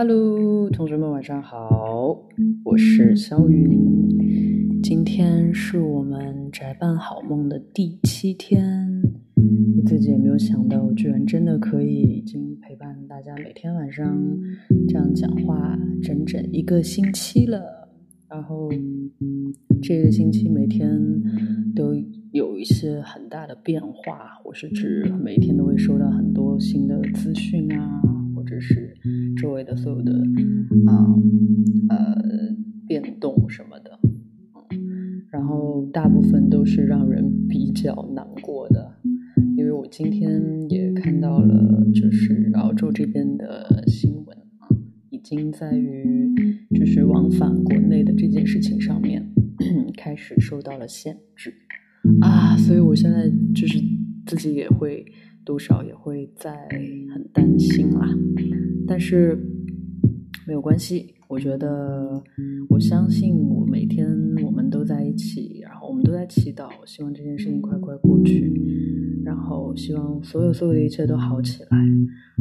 Hello，同学们晚上好，我是肖云。今天是我们宅办好梦的第七天，我自己也没有想到，我居然真的可以已经陪伴大家每天晚上这样讲话整整一个星期了。然后这个星期每天都有一些很大的变化，我是指每天都会收到很多新的资讯啊。或者是周围的所有的啊呃变动什么的，嗯，然后大部分都是让人比较难过的，因为我今天也看到了，就是澳洲这边的新闻啊，已经在于就是往返国内的这件事情上面开始受到了限制。啊，所以我现在就是自己也会。多少也会在很担心啦，但是没有关系。我觉得，我相信我每天我们都在一起，然后我们都在祈祷，希望这件事情快快过去，然后希望所有所有的一切都好起来。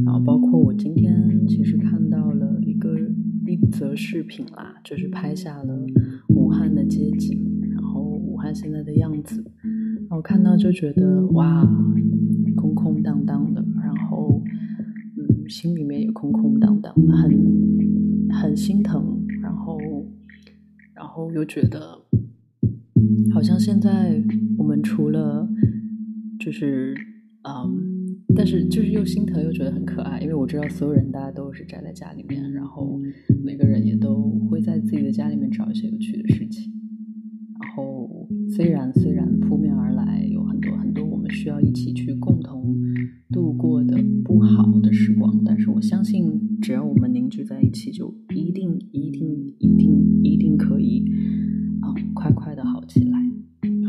然后包括我今天其实看到了一个一则视频啦，就是拍下了武汉的街景，然后武汉现在的样子，然后看到就觉得哇。空空荡荡的，心里面也空空荡荡，很很心疼，然后，然后又觉得，好像现在我们除了，就是，嗯，但是就是又心疼又觉得很可爱，因为我知道所有人大家都是宅在家里面，然后每个人也都会在自己的家里面找一些有趣的事情，然后虽然虽然扑面而来有很多很多我们需要一起去共。同时光，但是我相信，只要我们凝聚在一起，就一定、一定、一定、一定可以啊，快快的好起来。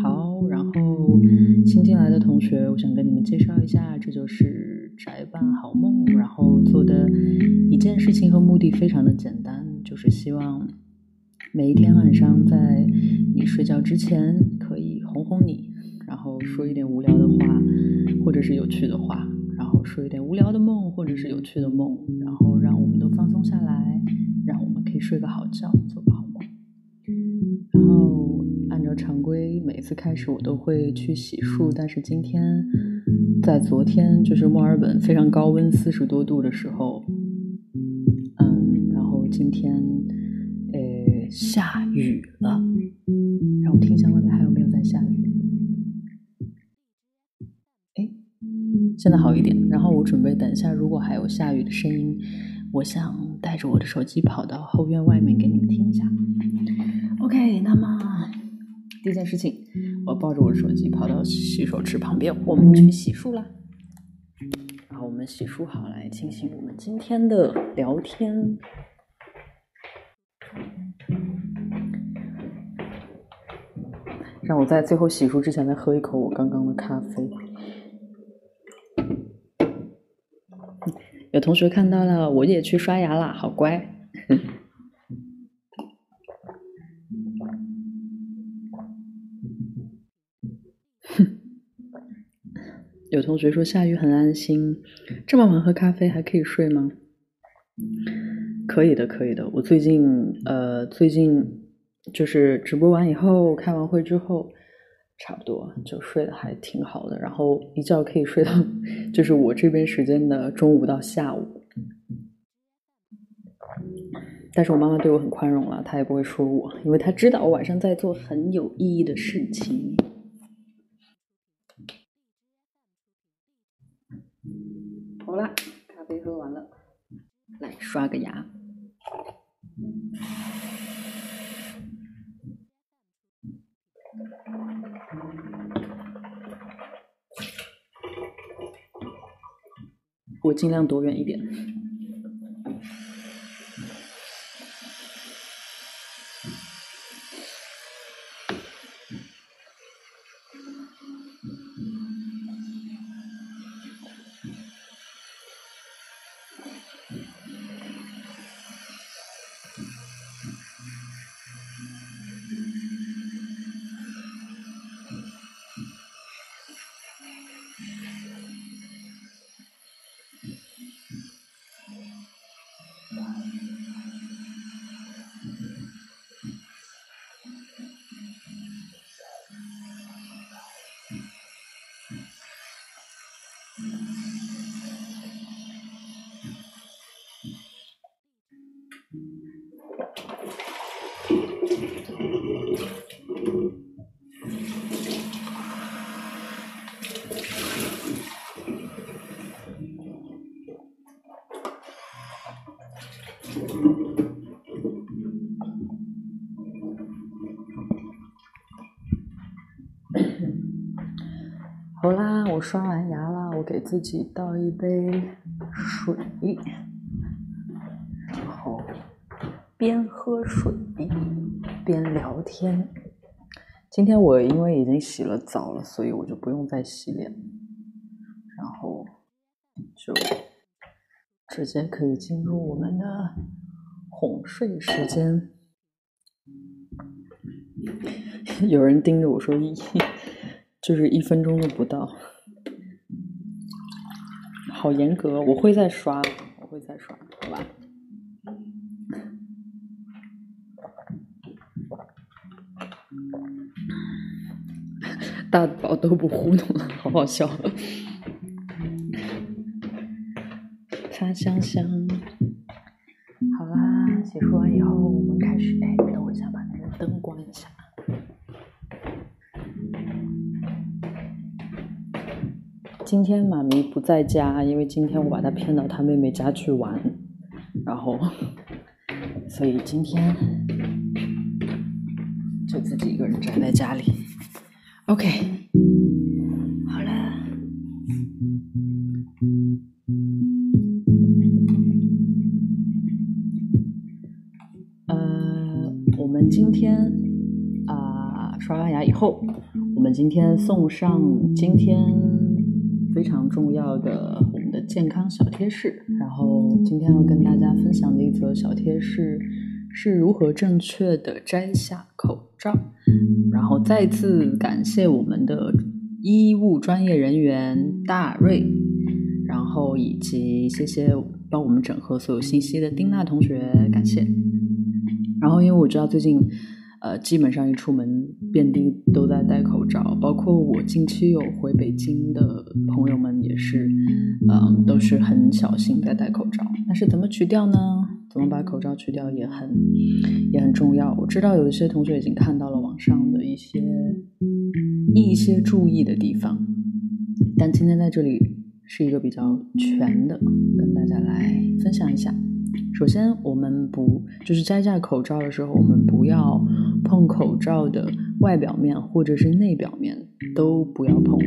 好，然后新进来的同学，我想跟你们介绍一下，这就是宅伴好梦，然后做的一件事情和目的非常的简单，就是希望每一天晚上在你睡觉之前，可以哄哄你，然后说一点无聊的话。或者是有趣的话，然后说一点无聊的梦，是有趣的梦，然后让我们都放松下来，让我们可以睡个好觉，做个好梦。然后按照常规，每次开始我都会去洗漱，但是今天在昨天就是墨尔本非常高温四十多度的时候，嗯，然后今天呃下雨了，让我听一下现在好一点，然后我准备等一下，如果还有下雨的声音，我想带着我的手机跑到后院外面给你们听一下。OK，那么第一件事情，我抱着我的手机跑到洗手池旁边，我们去洗漱啦。然后我们洗漱好来进行我们今天的聊天。让我在最后洗漱之前再喝一口我刚刚的咖啡。有同学看到了，我也去刷牙啦，好乖。有同学说下雨很安心，这么晚喝咖啡还可以睡吗？可以的，可以的。我最近呃，最近就是直播完以后，开完会之后。差不多就睡得还挺好的，然后一觉可以睡到，就是我这边时间的中午到下午。但是我妈妈对我很宽容了，她也不会说我，因为她知道我晚上在做很有意义的事情。好啦，咖啡喝完了，来刷个牙。我尽量躲远一点。刷完牙了，我给自己倒一杯水，然后边喝水边聊天。今天我因为已经洗了澡了，所以我就不用再洗脸，然后就直接可以进入我们的哄睡时间。有人盯着我说一。就是一分钟都不到，好严格。我会再刷，我会再刷，好吧？大宝都不糊弄了，好好笑。擦香香，今天妈咪不在家，因为今天我把她骗到她妹妹家去玩，然后，所以今天就自己一个人宅在家里。OK，好了，呃，我们今天啊刷完牙以后，我们今天送上今天。非常重要的我们的健康小贴士，然后今天要跟大家分享的一则小贴士是如何正确的摘下口罩。然后再次感谢我们的医务专业人员大瑞，然后以及谢谢帮我们整合所有信息的丁娜同学，感谢。然后因为我知道最近。呃，基本上一出门，遍地都在戴口罩，包括我近期有回北京的朋友们也是，嗯，都是很小心在戴口罩。但是怎么取掉呢？怎么把口罩取掉也很也很重要。我知道有一些同学已经看到了网上的一些一些注意的地方，但今天在这里是一个比较全的，跟大家来分享一下。首先，我们不就是摘下口罩的时候，我们不要碰口罩的外表面或者是内表面，都不要碰。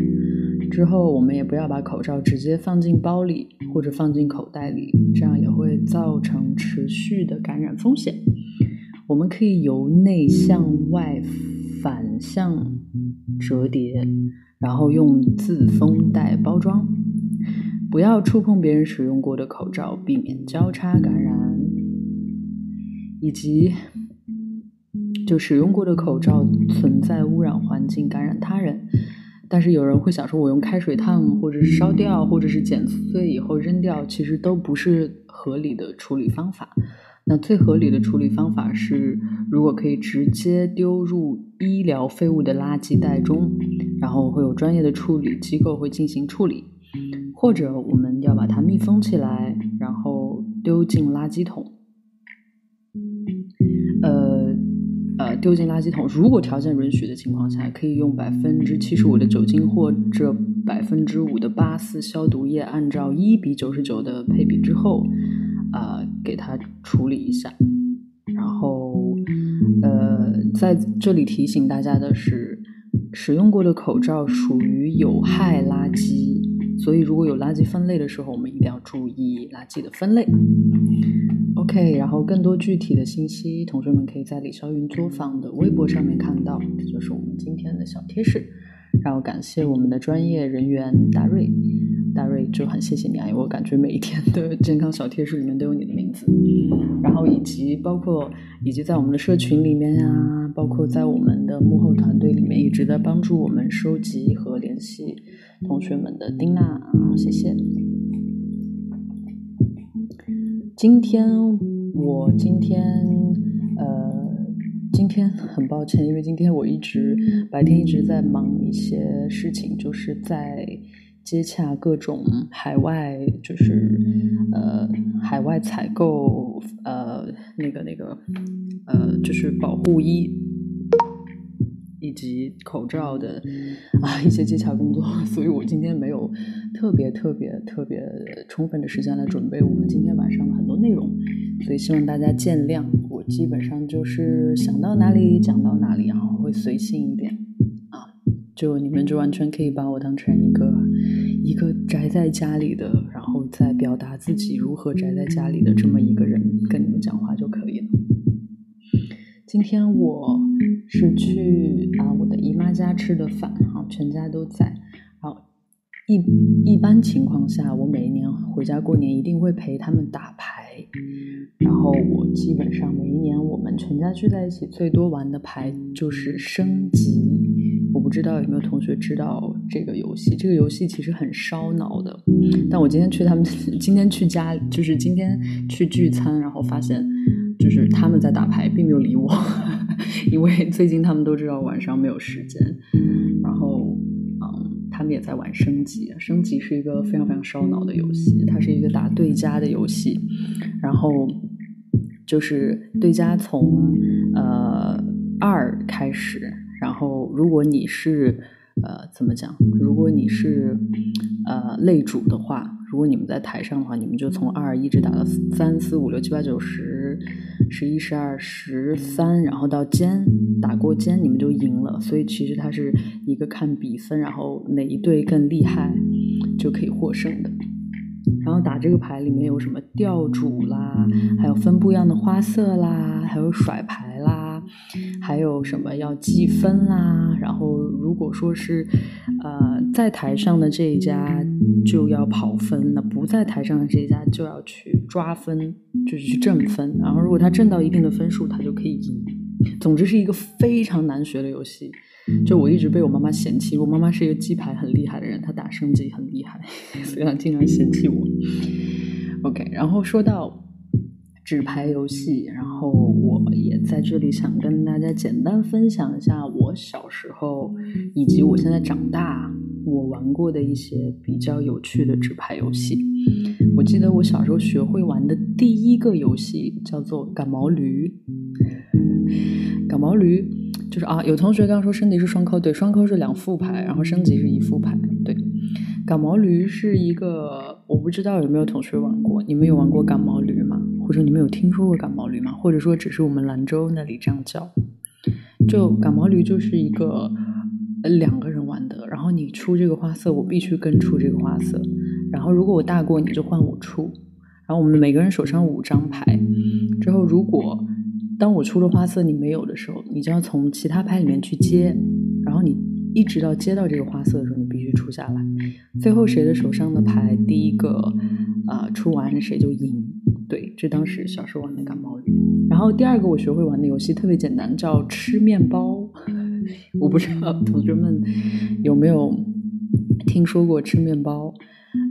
之后，我们也不要把口罩直接放进包里或者放进口袋里，这样也会造成持续的感染风险。我们可以由内向外反向折叠，然后用自封袋包装。不要触碰别人使用过的口罩，避免交叉感染。以及，就使用过的口罩存在污染环境，感染他人。但是有人会想说，我用开水烫，或者是烧掉，或者是剪碎以后扔掉，其实都不是合理的处理方法。那最合理的处理方法是，如果可以直接丢入医疗废物的垃圾袋中，然后会有专业的处理机构会进行处理。或者我们要把它密封起来，然后丢进垃圾桶。丢进垃圾桶。如果条件允许的情况下，可以用百分之七十五的酒精或者百分之五的八四消毒液，按照一比九十九的配比之后，啊，给它处理一下。然后，呃，在这里提醒大家的是，使用过的口罩属于有害垃圾。所以，如果有垃圾分类的时候，我们一定要注意垃圾的分类。OK，然后更多具体的信息，同学们可以在李霄云作坊的微博上面看到。这就是我们今天的小贴士。然后感谢我们的专业人员大瑞，大瑞就很谢谢你啊，我感觉每一天的健康小贴士里面都有你的名字。然后以及包括以及在我们的社群里面啊，包括在我们的幕后团队里面，一直在帮助我们收集和联系。同学们的丁娜啊，谢谢。今天我今天呃，今天很抱歉，因为今天我一直白天一直在忙一些事情，就是在接洽各种海外，就是呃海外采购呃那个那个呃就是保护衣。以及口罩的啊一些接洽工作，所以我今天没有特别特别特别充分的时间来准备我们今天晚上的很多内容，所以希望大家见谅。基本上就是想到哪里讲到哪里，然后会随性一点啊，就你们就完全可以把我当成一个一个宅在家里的，然后再表达自己如何宅在家里的这么一个人跟你们讲话就可以了。今天我是去啊我的姨妈家吃的饭，哈，全家都在。一一般情况下，我每一年回家过年一定会陪他们打牌。然后我基本上每一年我们全家聚在一起，最多玩的牌就是升级。我不知道有没有同学知道这个游戏？这个游戏其实很烧脑的。但我今天去他们今天去家，就是今天去聚餐，然后发现。就是他们在打牌，并没有理我，因为最近他们都知道晚上没有时间。也在玩升级。升级是一个非常非常烧脑的游戏，它是一个打对家的游戏。然后就是对家从呃二开始，然后如果你是呃怎么讲？如果你是呃擂主的话。如果你们在台上的话，你们就从二一直打到三四五六七八九十十一十二十三，然后到尖打过尖，你们就赢了。所以其实它是一个看比分，然后哪一队更厉害就可以获胜的。然后打这个牌里面有什么吊主啦，还有分不一样的花色啦，还有甩牌啦，还有什么要计分啦。然后如果说是呃在台上的这一家。就要跑分，那不在台上的这一家就要去抓分，就是去挣分。然后如果他挣到一定的分数，他就可以赢。总之是一个非常难学的游戏。就我一直被我妈妈嫌弃，我妈妈是一个记牌很厉害的人，她打升级很厉害，所以她经常嫌弃我。OK，然后说到纸牌游戏，然后我也在这里想跟大家简单分享一下我小时候以及我现在长大。我玩过的一些比较有趣的纸牌游戏，我记得我小时候学会玩的第一个游戏叫做赶毛驴。赶毛驴就是啊，有同学刚刚说升级是双扣，对，双扣是两副牌，然后升级是一副牌。对，赶毛驴是一个，我不知道有没有同学玩过，你们有玩过赶毛驴吗？或者你们有听说过赶毛驴吗？或者说只是我们兰州那里这样叫？就赶毛驴就是一个。两个人玩的，然后你出这个花色，我必须跟出这个花色。然后如果我大过你，就换我出。然后我们每个人手上五张牌。之后如果当我出了花色你没有的时候，你就要从其他牌里面去接。然后你一直到接到这个花色的时候，你必须出下来。最后谁的手上的牌第一个啊出完，谁就赢。对，这当时小时候玩的感冒语。然后第二个我学会玩的游戏特别简单，叫吃面包。我不知道同学们有没有听说过吃面包，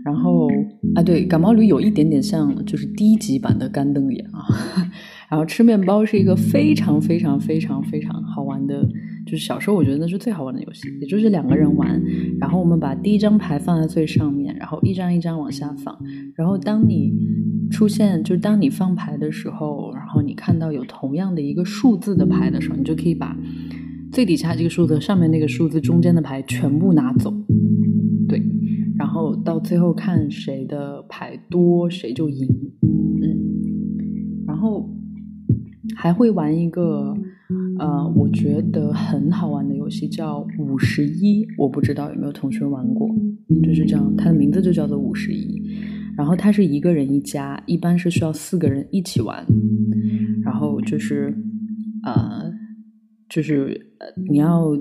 然后啊，对，感冒驴有一点点像，就是低级版的干瞪眼啊。然后吃面包是一个非常非常非常非常好玩的，就是小时候我觉得那是最好玩的游戏，也就是两个人玩。然后我们把第一张牌放在最上面，然后一张一张往下放。然后当你出现，就是当你放牌的时候，然后你看到有同样的一个数字的牌的时候，你就可以把。最底下这个数字，上面那个数字中间的牌全部拿走，对，然后到最后看谁的牌多，谁就赢。嗯，然后还会玩一个，呃，我觉得很好玩的游戏叫五十一，我不知道有没有同学玩过，就是这样，它的名字就叫做五十一。然后它是一个人一家，一般是需要四个人一起玩，然后就是呃。就是呃，你要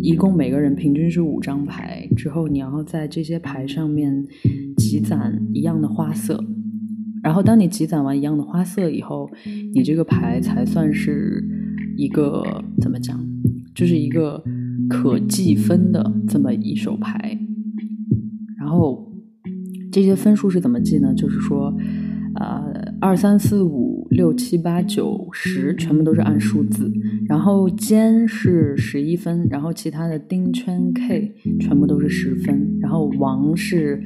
一共每个人平均是五张牌，之后你要在这些牌上面积攒一样的花色，然后当你积攒完一样的花色以后，你这个牌才算是一个怎么讲，就是一个可计分的这么一手牌。然后这些分数是怎么计呢？就是说，呃，二三四五六七八九十全部都是按数字。然后尖是十一分，然后其他的丁圈 K 全部都是十分，然后王是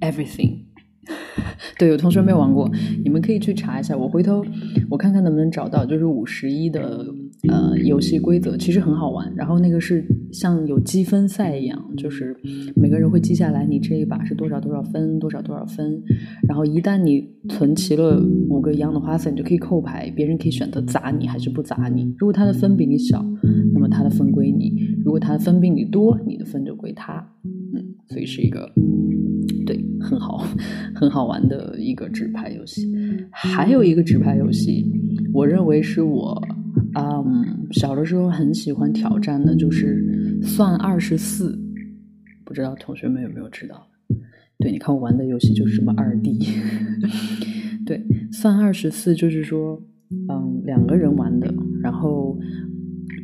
everything。对，有同学没有玩过，你们可以去查一下，我回头我看看能不能找到，就是五十一的呃游戏规则，其实很好玩。然后那个是像有积分赛一样，就是每个人会记下来你这一把是多少多少分，多少多少分。然后一旦你存齐了五个一样的花色，你就可以扣牌，别人可以选择砸你还是不砸你。如果他的分比你小，那么他的分归你；如果他的分比你多，你的分就归他。所以是一个对很好 很好玩的一个纸牌游戏。还有一个纸牌游戏，我认为是我。嗯，小的时候很喜欢挑战的，就是算二十四。不知道同学们有没有知道？对，你看我玩的游戏就是什么二 D。对，算二十四就是说，嗯，两个人玩的，然后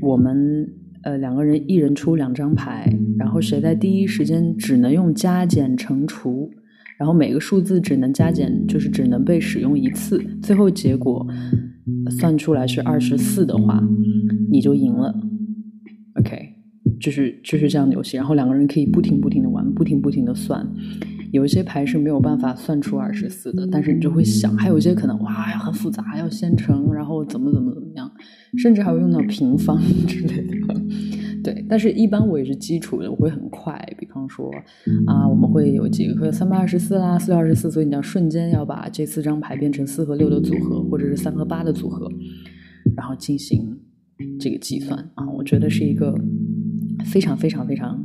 我们呃两个人一人出两张牌，然后谁在第一时间只能用加减乘除，然后每个数字只能加减，就是只能被使用一次，最后结果。算出来是二十四的话，你就赢了。OK，就是就是这样的游戏。然后两个人可以不停不停的玩，不停不停的算。有一些牌是没有办法算出二十四的，但是你就会想，还有一些可能哇很复杂，要先乘，然后怎么怎么怎么样，甚至还会用到平方之类的。对，但是一般我也是基础的，我会很快。比方说啊，我们会有几个三八二十四啦，四六二十四，所以你要瞬间要把这四张牌变成四和六的组合，或者是三和八的组合，然后进行这个计算啊。我觉得是一个非常非常非常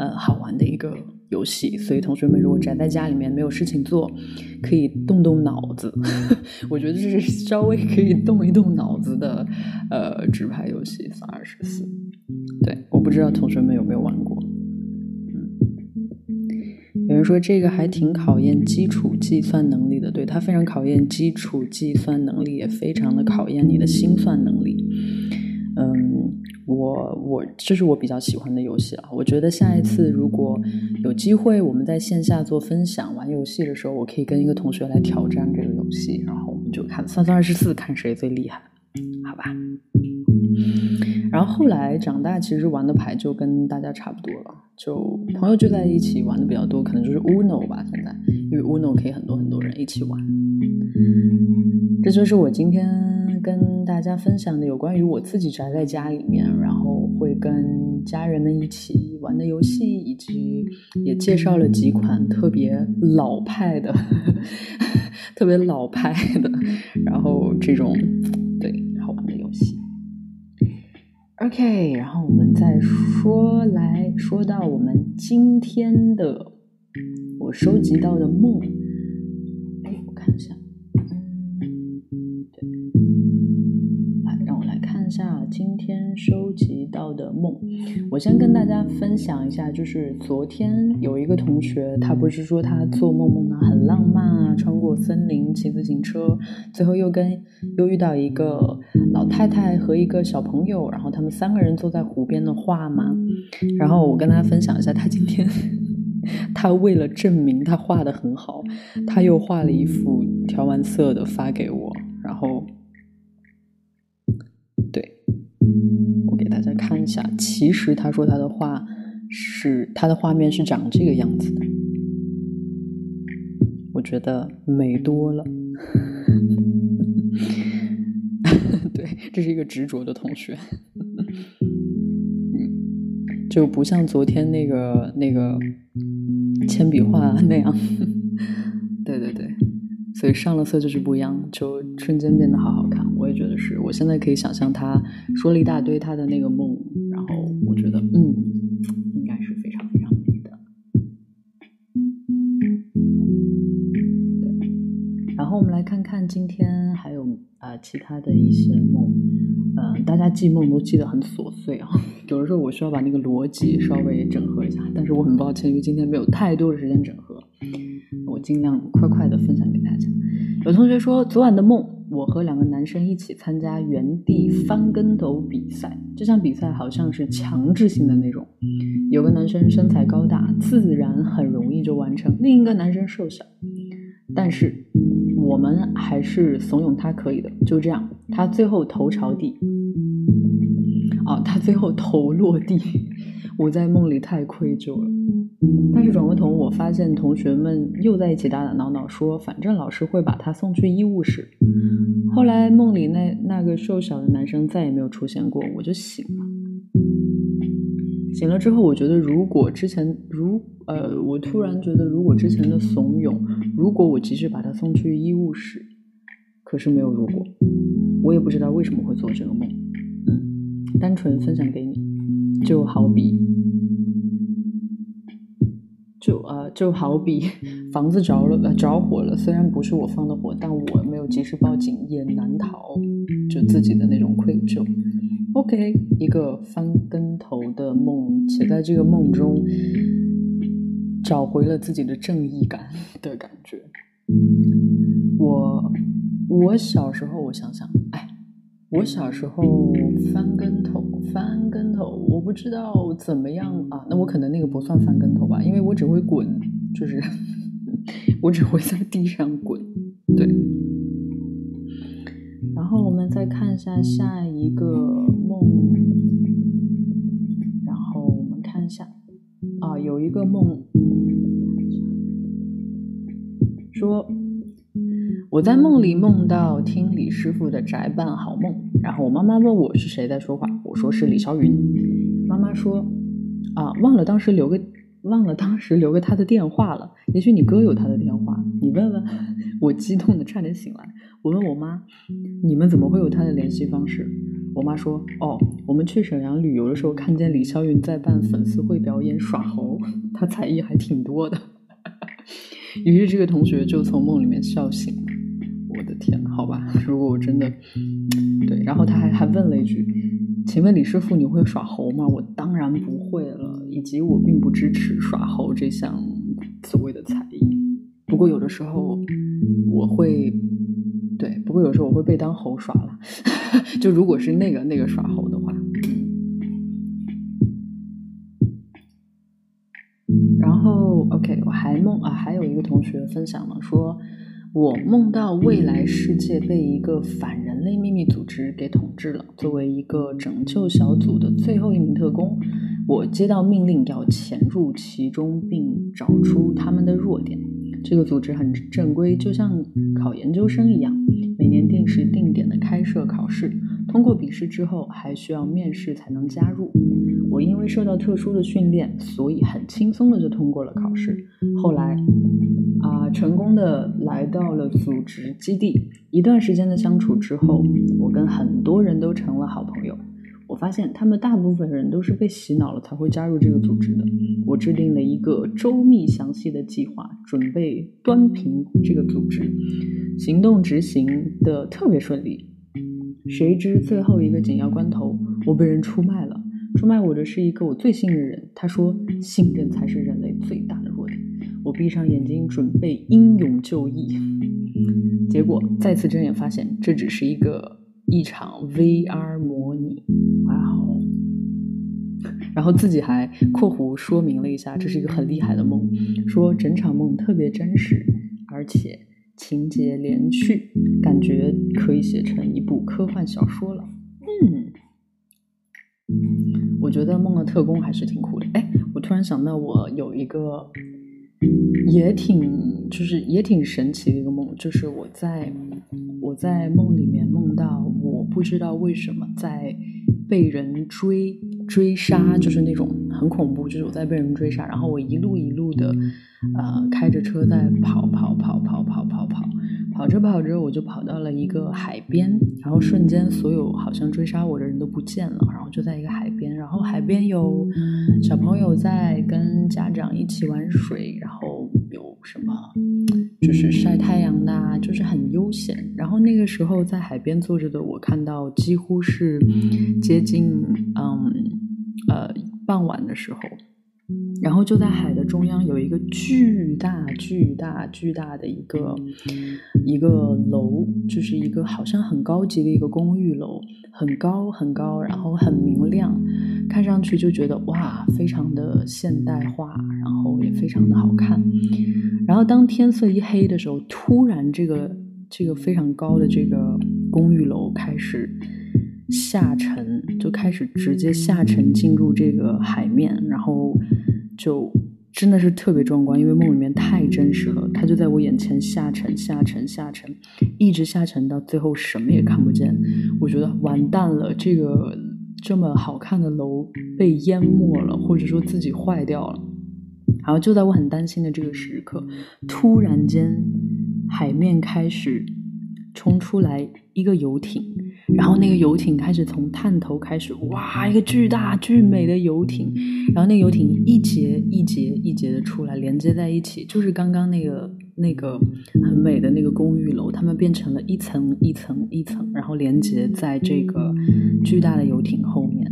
呃好玩的一个游戏。所以同学们如果宅在家里面没有事情做，可以动动脑子。我觉得这是稍微可以动一动脑子的呃纸牌游戏，三二十四。对，我不知道同学们有没有玩过。嗯，有人说这个还挺考验基础计算能力的，对，它非常考验基础计算能力，也非常的考验你的心算能力。嗯，我我这是我比较喜欢的游戏啊。我觉得下一次如果有机会，我们在线下做分享玩游戏的时候，我可以跟一个同学来挑战这个游戏，然后我们就看三三二十四，看谁最厉害，好吧？然后后来长大，其实玩的牌就跟大家差不多了，就朋友聚在一起玩的比较多，可能就是 Uno 吧。现在因为 Uno 可以很多很多人一起玩。这就是我今天跟大家分享的有关于我自己宅在家里面，然后会跟家人们一起玩的游戏，以及也介绍了几款特别老派的、特别老派的，然后这种对好玩的游戏。OK，然后我们再说来说到我们今天的我收集到的梦，哎，我看一下。下今天收集到的梦，我先跟大家分享一下，就是昨天有一个同学，他不是说他做梦梦到很浪漫啊，穿过森林骑自行车，最后又跟又遇到一个老太太和一个小朋友，然后他们三个人坐在湖边的画吗？然后我跟大家分享一下，他今天 他为了证明他画的很好，他又画了一幅调完色的发给我，然后。我给大家看一下，其实他说他的画是他的画面是长这个样子的，我觉得美多了。对，这是一个执着的同学，嗯就不像昨天那个那个铅笔画那样。对 对对，所以上了色就是不一样，就瞬间变得好好看。我也觉得是，我现在可以想象他说了一大堆他的那个梦，然后我觉得，嗯，应该是非常非常美的。对，然后我们来看看今天还有啊其他的一些梦，嗯，大家记梦都记得很琐碎啊，有的时候我需要把那个逻辑稍微整合一下，但是我很抱歉，因为今天没有太多的时间整合，尽量快快的分享给大家。有同学说昨晚的梦。我和两个男生一起参加原地翻跟斗比赛，这项比赛好像是强制性的那种。有个男生身材高大，自然很容易就完成；另一个男生瘦小，但是我们还是怂恿他可以的。就这样，他最后头朝地，哦，他最后头落地。我在梦里太愧疚了。但是转过头，我发现同学们又在一起打打闹闹，说反正老师会把他送去医务室。后来梦里那那个瘦小的男生再也没有出现过，我就醒了。醒了之后，我觉得如果之前如呃，我突然觉得如果之前的怂恿，如果我及时把他送去医务室，可是没有如果，我也不知道为什么会做这个梦。嗯，单纯分享给你，就好比。就呃，就好比房子着了，着火了。虽然不是我放的火，但我没有及时报警，也难逃就自己的那种愧疚。OK，一个翻跟头的梦，且在这个梦中找回了自己的正义感的感觉。我我小时候，我想想，哎。我小时候翻跟头，翻跟头，我不知道怎么样啊。那我可能那个不算翻跟头吧，因为我只会滚，就是 我只会在地上滚。对。然后我们再看一下下一个梦，然后我们看一下啊，有一个梦，说。我在梦里梦到听李师傅的宅办好梦，然后我妈妈问我是谁在说话，我说是李霄云。妈妈说啊，忘了当时留个忘了当时留个他的电话了，也许你哥有他的电话，你问问。我激动的差点醒来，我问我妈，你们怎么会有他的联系方式？我妈说，哦，我们去沈阳旅游的时候看见李霄云在办粉丝会表演耍猴，他才艺还挺多的。于是这个同学就从梦里面笑醒了。我的天，好吧，如果我真的对，然后他还还问了一句：“请问李师傅，你会耍猴吗？”我当然不会了，以及我并不支持耍猴这项所谓的才艺。不过有的时候我会，对，不过有时候我会被当猴耍了。就如果是那个那个耍猴的话，然后 OK，我还梦啊，还有一个同学分享了说。我梦到未来世界被一个反人类秘密组织给统治了。作为一个拯救小组的最后一名特工，我接到命令要潜入其中并找出他们的弱点。这个组织很正规，就像考研究生一样，每年定时定点的开设考试，通过笔试之后还需要面试才能加入。我因为受到特殊的训练，所以很轻松的就通过了考试。后来。啊，成功的来到了组织基地。一段时间的相处之后，我跟很多人都成了好朋友。发现他们大部分人都是被洗脑了才会加入这个组织的。我制定了一个周密详细的计划，准备端平这个组织，行动执行的特别顺利。谁知最后一个紧要关头，我被人出卖了。出卖我的是一个我最信任的人，他说信任才是人类最大的弱点。我闭上眼睛，准备英勇就义。结果再次睁眼，发现这只是一个一场 VR 模。然后自己还（括弧）说明了一下，这是一个很厉害的梦，说整场梦特别真实，而且情节连续，感觉可以写成一部科幻小说了。嗯，我觉得梦的特工还是挺酷的。哎，我突然想到，我有一个。也挺，就是也挺神奇的一个梦，就是我在我在梦里面梦到，我不知道为什么在被人追追杀，就是那种很恐怖，就是我在被人追杀，然后我一路一路的，呃，开着车在跑跑跑跑跑跑跑。跑着跑着，我就跑到了一个海边，然后瞬间所有好像追杀我的人都不见了，然后就在一个海边，然后海边有小朋友在跟家长一起玩水，然后有什么就是晒太阳的，就是很悠闲。然后那个时候在海边坐着的我，看到几乎是接近嗯呃傍晚的时候。然后就在海的中央有一个巨大、巨大、巨大的一个一个楼，就是一个好像很高级的一个公寓楼，很高很高，然后很明亮，看上去就觉得哇，非常的现代化，然后也非常的好看。然后当天色一黑的时候，突然这个这个非常高的这个公寓楼开始下沉，就开始直接下沉进入这个海面，然后。就真的是特别壮观，因为梦里面太真实了，它就在我眼前下沉、下沉、下沉，一直下沉到最后什么也看不见。我觉得完蛋了，这个这么好看的楼被淹没了，或者说自己坏掉了。然后就在我很担心的这个时刻，突然间海面开始冲出来一个游艇。然后那个游艇开始从探头开始，哇，一个巨大巨美的游艇。然后那个游艇一节一节一节的出来，连接在一起，就是刚刚那个那个很美的那个公寓楼，它们变成了一层一层一层，然后连接在这个巨大的游艇后面，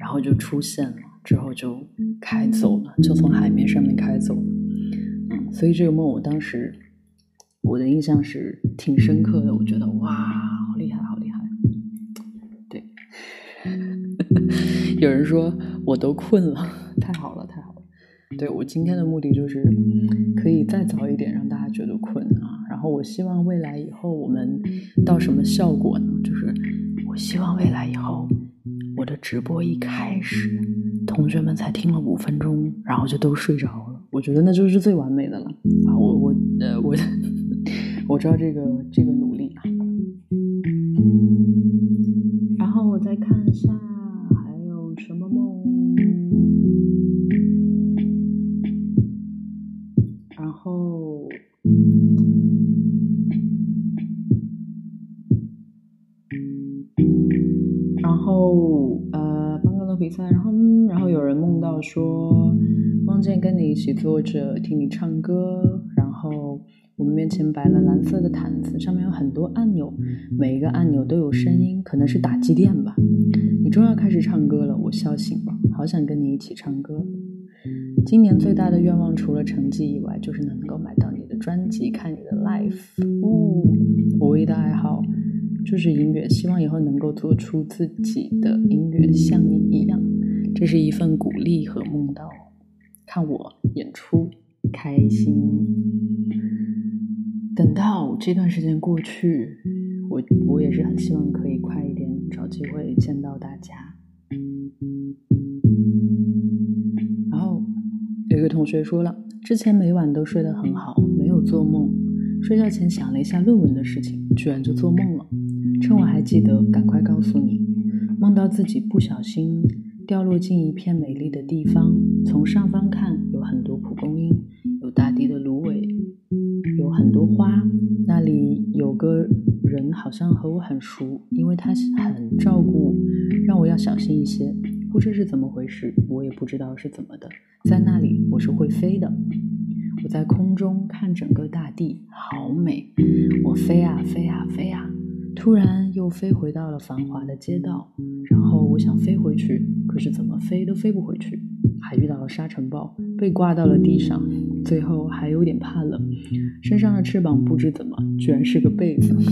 然后就出现了，之后就开走了，就从海面上面开走了。嗯，所以这个梦我当时我的印象是挺深刻的，我觉得哇，好厉害，好厉害。有人说我都困了，太好了，太好了。对我今天的目的就是可以再早一点让大家觉得困啊。然后我希望未来以后我们到什么效果呢？就是我希望未来以后我的直播一开始，同学们才听了五分钟，然后就都睡着了。我觉得那就是最完美的了啊！我我呃我 我知道这个这个努力啊。下还有什么梦？然后然后呃刚刚的比赛然后嗯然后有人梦到说梦见跟你一起坐着听你唱歌我们面前摆了蓝色的毯子，上面有很多按钮，每一个按钮都有声音，可能是打击垫吧。你终于要开始唱歌了，我笑醒了，好想跟你一起唱歌。今年最大的愿望除了成绩以外，就是能够买到你的专辑，看你的 live。呜，我唯一的爱好就是音乐，希望以后能够做出自己的音乐，像你一样。这是一份鼓励和梦到看我演出开心。等到这段时间过去，我我也是很希望可以快一点找机会见到大家。然后有一个同学说了，之前每晚都睡得很好，没有做梦。睡觉前想了一下论文的事情，居然就做梦了。趁我还记得，赶快告诉你，梦到自己不小心。掉落进一片美丽的地方，从上方看有很多蒲公英，个人，好像和我很熟，因为他很照顾，让我要小心一些。不知是怎么回事，我也不知道是怎么的。在那里，我是会飞的。我在空中看整个大地，好美。我飞啊飞啊飞啊。突然又飞回到了繁华的街道，然后我想飞回去，可是怎么飞都飞不回去，还遇到了沙尘暴，被挂到了地上，最后还有点怕冷，身上的翅膀不知怎么居然是个被子。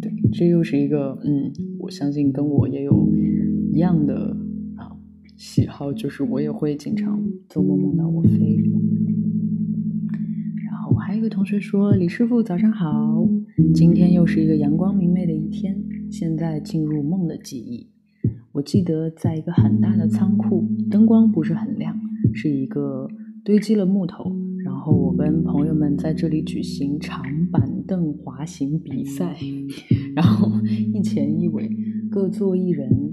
对，这又是一个嗯，我相信跟我也有一样的啊喜好，就是我也会经常做梦梦到我飞。还有一个同学说：“李师傅早上好。”今天又是一个阳光明媚的一天。现在进入梦的记忆。我记得在一个很大的仓库，灯光不是很亮，是一个堆积了木头。然后我跟朋友们在这里举行长板凳滑行比赛，然后一前一尾各坐一人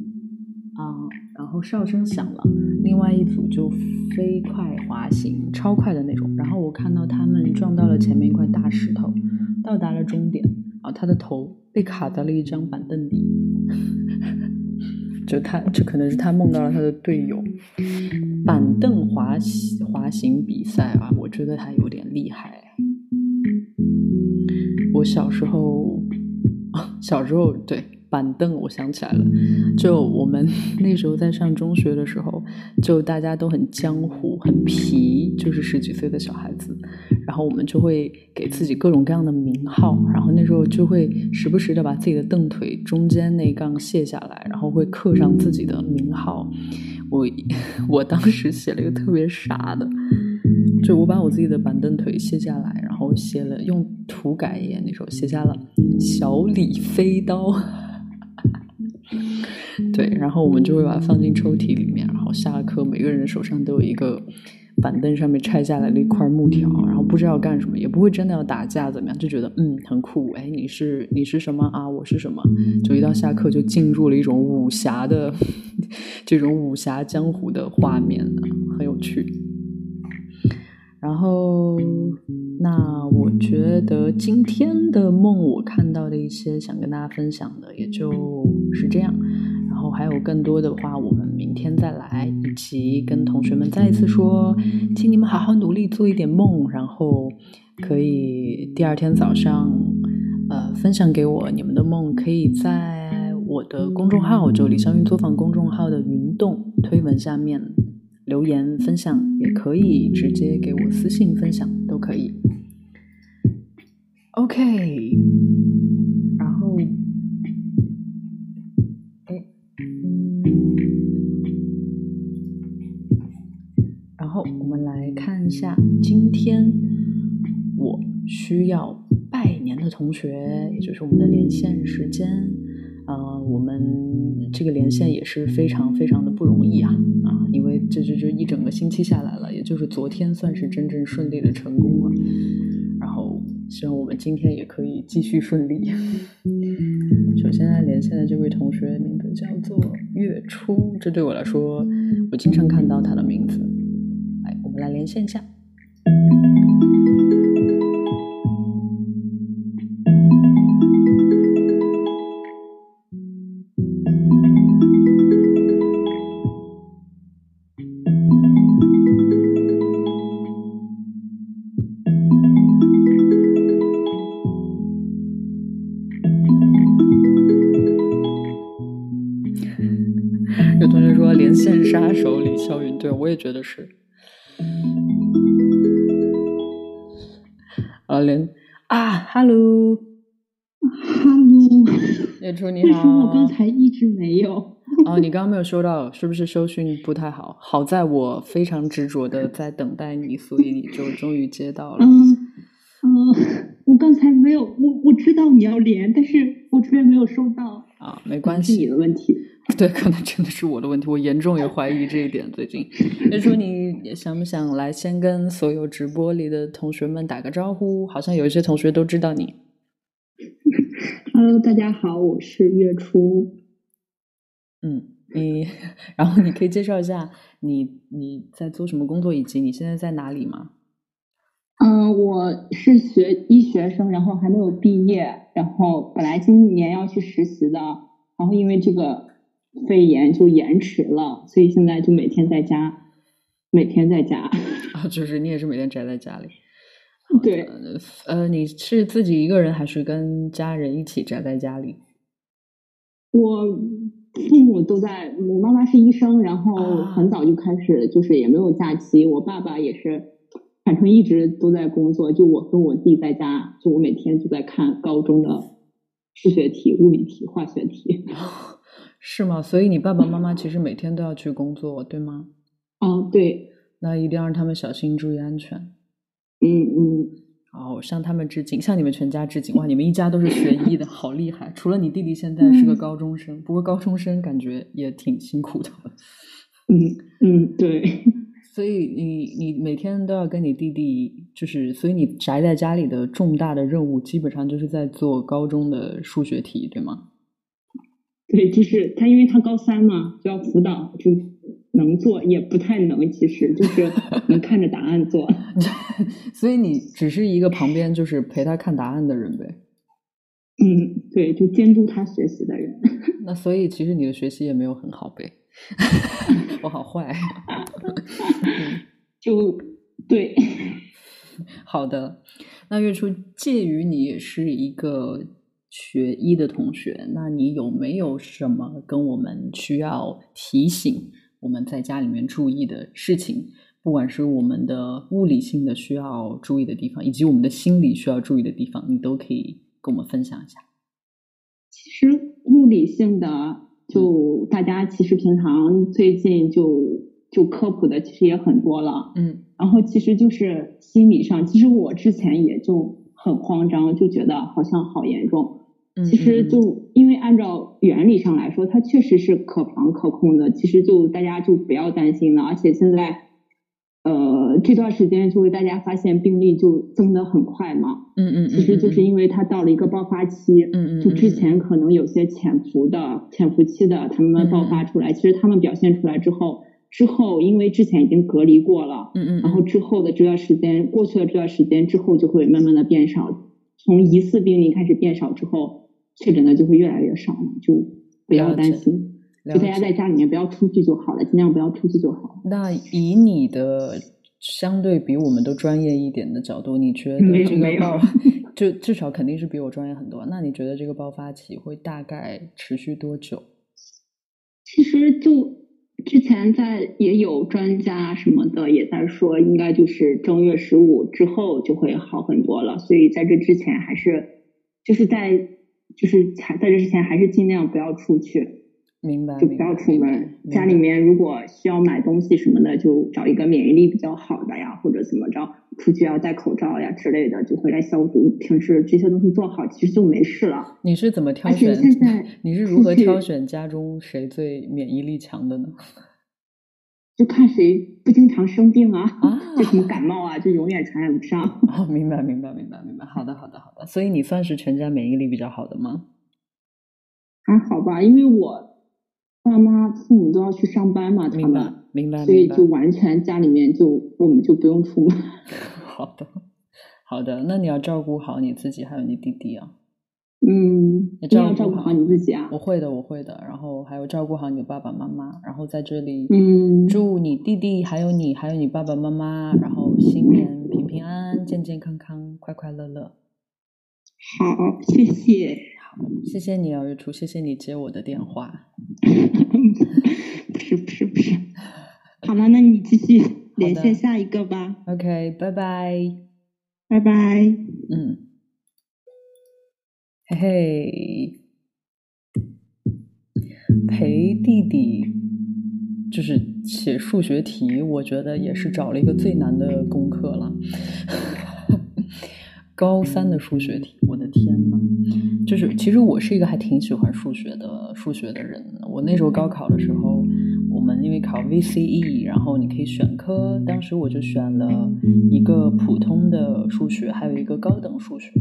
后哨声响了，另外一组就飞快滑行，超快的那种。然后我看到他们撞到了前面一块大石头。到达了终点，啊，他的头被卡在了一张板凳里，就他，这可能是他梦到了他的队友。板凳滑滑行比赛啊，我觉得他有点厉害。我小时候，小时候对。板凳，我想起来了，就我们那时候在上中学的时候，就大家都很江湖、很皮，就是十几岁的小孩子，然后我们就会给自己各种各样的名号，然后那时候就会时不时的把自己的凳腿中间那杠卸下来，然后会刻上自己的名号。我 我当时写了一个特别傻的。就我把我自己的板凳腿卸下来，然后写了用涂改液，那时候写下了“小李飞刀”。对，然后我们就会把它放进抽屉里面，然后下了课，每个人手上都有一个板凳，上面拆下来了一块木条，然后不知道干什么，也不会真的要打架怎么样，就觉得嗯很酷。哎，你是你是什么啊？我是什么？就一到下课就进入了一种武侠的 这种武侠江湖的画面，很有趣。然后。那我觉得今天的梦，我看到的一些想跟大家分享的，也就是这样。然后还有更多的话，我们明天再来，以及跟同学们再一次说，请你们好好努力做一点梦，然后可以第二天早上，呃，分享给我你们的梦，可以在我的公众号，就李香云作坊公众号的云动推文下面留言分享，也可以直接给我私信分享，都可以。OK，们来看一下，今天我需要拜年的同学，也就是我们的连线时间。呃，我们这个连线也是非常非常的不容易啊啊，因为这这这一整个星期下来了，也就是昨天算是真正顺利的成功了。然后希望我们今天也可以继续顺利。首先来连线的这位同学名字叫做月初，这对我来说，我经常看到他的名字。来连线一下。有同学说连线杀手李霄云，对，我也觉得是。啊连啊，hello，hello，叶初你好，为什么我刚才一直没有？哦，你刚刚没有收到，是不是收讯不太好？好在我非常执着的在等待你，所以你就终于接到了。嗯嗯，我刚才没有，我我知道你要连，但是我这边没有收到。啊，没关系，是你的问题。对，可能真的是我的问题，我严重也怀疑这一点。最近，就说你想不想来先跟所有直播里的同学们打个招呼？好像有一些同学都知道你。Hello，大家好，我是月初。嗯，你，然后你可以介绍一下你你在做什么工作，以及你现在在哪里吗？嗯，我是学医学生，然后还没有毕业，然后本来今年要去实习的，然后因为这个。肺炎就延迟了，所以现在就每天在家，每天在家 啊，就是你也是每天宅在家里。对，呃，你是自己一个人还是跟家人一起宅在家里？我父母都在，我妈妈是医生，然后很早就开始，就是也没有假期。我爸爸也是，反正一直都在工作，就我跟我弟在家，就我每天就在看高中的数学题、物理题、化学题。是吗？所以你爸爸妈妈其实每天都要去工作，对吗？哦，对。那一定要让他们小心，注意安全。嗯嗯。好，向他们致敬，向你们全家致敬。哇，你们一家都是学医的，好厉害！除了你弟弟现在是个高中生，不过高中生感觉也挺辛苦的。嗯嗯，对。所以你你每天都要跟你弟弟，就是所以你宅在家里的重大的任务，基本上就是在做高中的数学题，对吗？对，就是他，因为他高三嘛，就要辅导，就能做，也不太能，其实就是能看着答案做。所以你只是一个旁边就是陪他看答案的人呗。嗯，对，就监督他学习的人。那所以其实你的学习也没有很好呗。我好坏。就对。好的，那月初介于你也是一个。学医的同学，那你有没有什么跟我们需要提醒我们在家里面注意的事情？不管是我们的物理性的需要注意的地方，以及我们的心理需要注意的地方，你都可以跟我们分享一下。其实物理性的，就大家其实平常最近就就科普的其实也很多了，嗯，然后其实就是心理上，其实我之前也就很慌张，就觉得好像好严重。其实就因为按照原理上来说，它确实是可防可控的。其实就大家就不要担心了。而且现在，呃，这段时间就会大家发现病例就增得很快嘛。嗯嗯。其实就是因为它到了一个爆发期。嗯嗯。就之前可能有些潜伏的、潜伏期的，他们爆发出来，其实他们表现出来之后，之后因为之前已经隔离过了。嗯嗯。然后之后的这段时间过去了，这段时间之后就会慢慢的变少。从疑似病例开始变少之后。确诊的就会越来越少了，就不要担心，就大家在家里面不要出去就好了，尽量不要出去就好。那以你的相对比我们都专业一点的角度，你觉得这个爆 就至少肯定是比我专业很多。那你觉得这个爆发期会大概持续多久？其实就之前在也有专家什么的也在说，应该就是正月十五之后就会好很多了。所以在这之前还是就是在。就是在在这之前，还是尽量不要出去，明白？就不要出门。家里面如果需要买东西什么的，就找一个免疫力比较好的呀，或者怎么着，出去要戴口罩呀之类的，就回来消毒。平时这些东西做好，其实就没事了。你是怎么挑选？现在你是如何挑选家中谁最免疫力强的呢？就看谁不经常生病啊，就什么感冒啊，就永远传染不上。哦，明白，明白，明白，明白。好的，好的，好的。所以你算是全家免疫力比较好的吗？还好吧，因为我爸妈、父母都要去上班嘛，他们明白，所以就完全家里面就我们就不用出门。好的，好的。那你要照顾好你自己，还有你弟弟啊。嗯，你要照顾好你自己啊！我会的，我会的。然后还有照顾好你的爸爸妈妈。然后在这里，嗯，祝你弟弟还有你还有你爸爸妈妈，然后新年平平安安、健健康康、快快乐乐。好，谢谢。好，谢谢你啊，月初，谢谢你接我的电话。不是不是不是。好了，那你继续连线下一个吧。OK，拜拜。拜拜。嗯。嘿嘿，陪弟弟就是写数学题，我觉得也是找了一个最难的功课了。高三的数学题，我的天呐，就是其实我是一个还挺喜欢数学的数学的人。我那时候高考的时候，我们因为考 VCE，然后你可以选科，当时我就选了一个普通的数学，还有一个高等数学。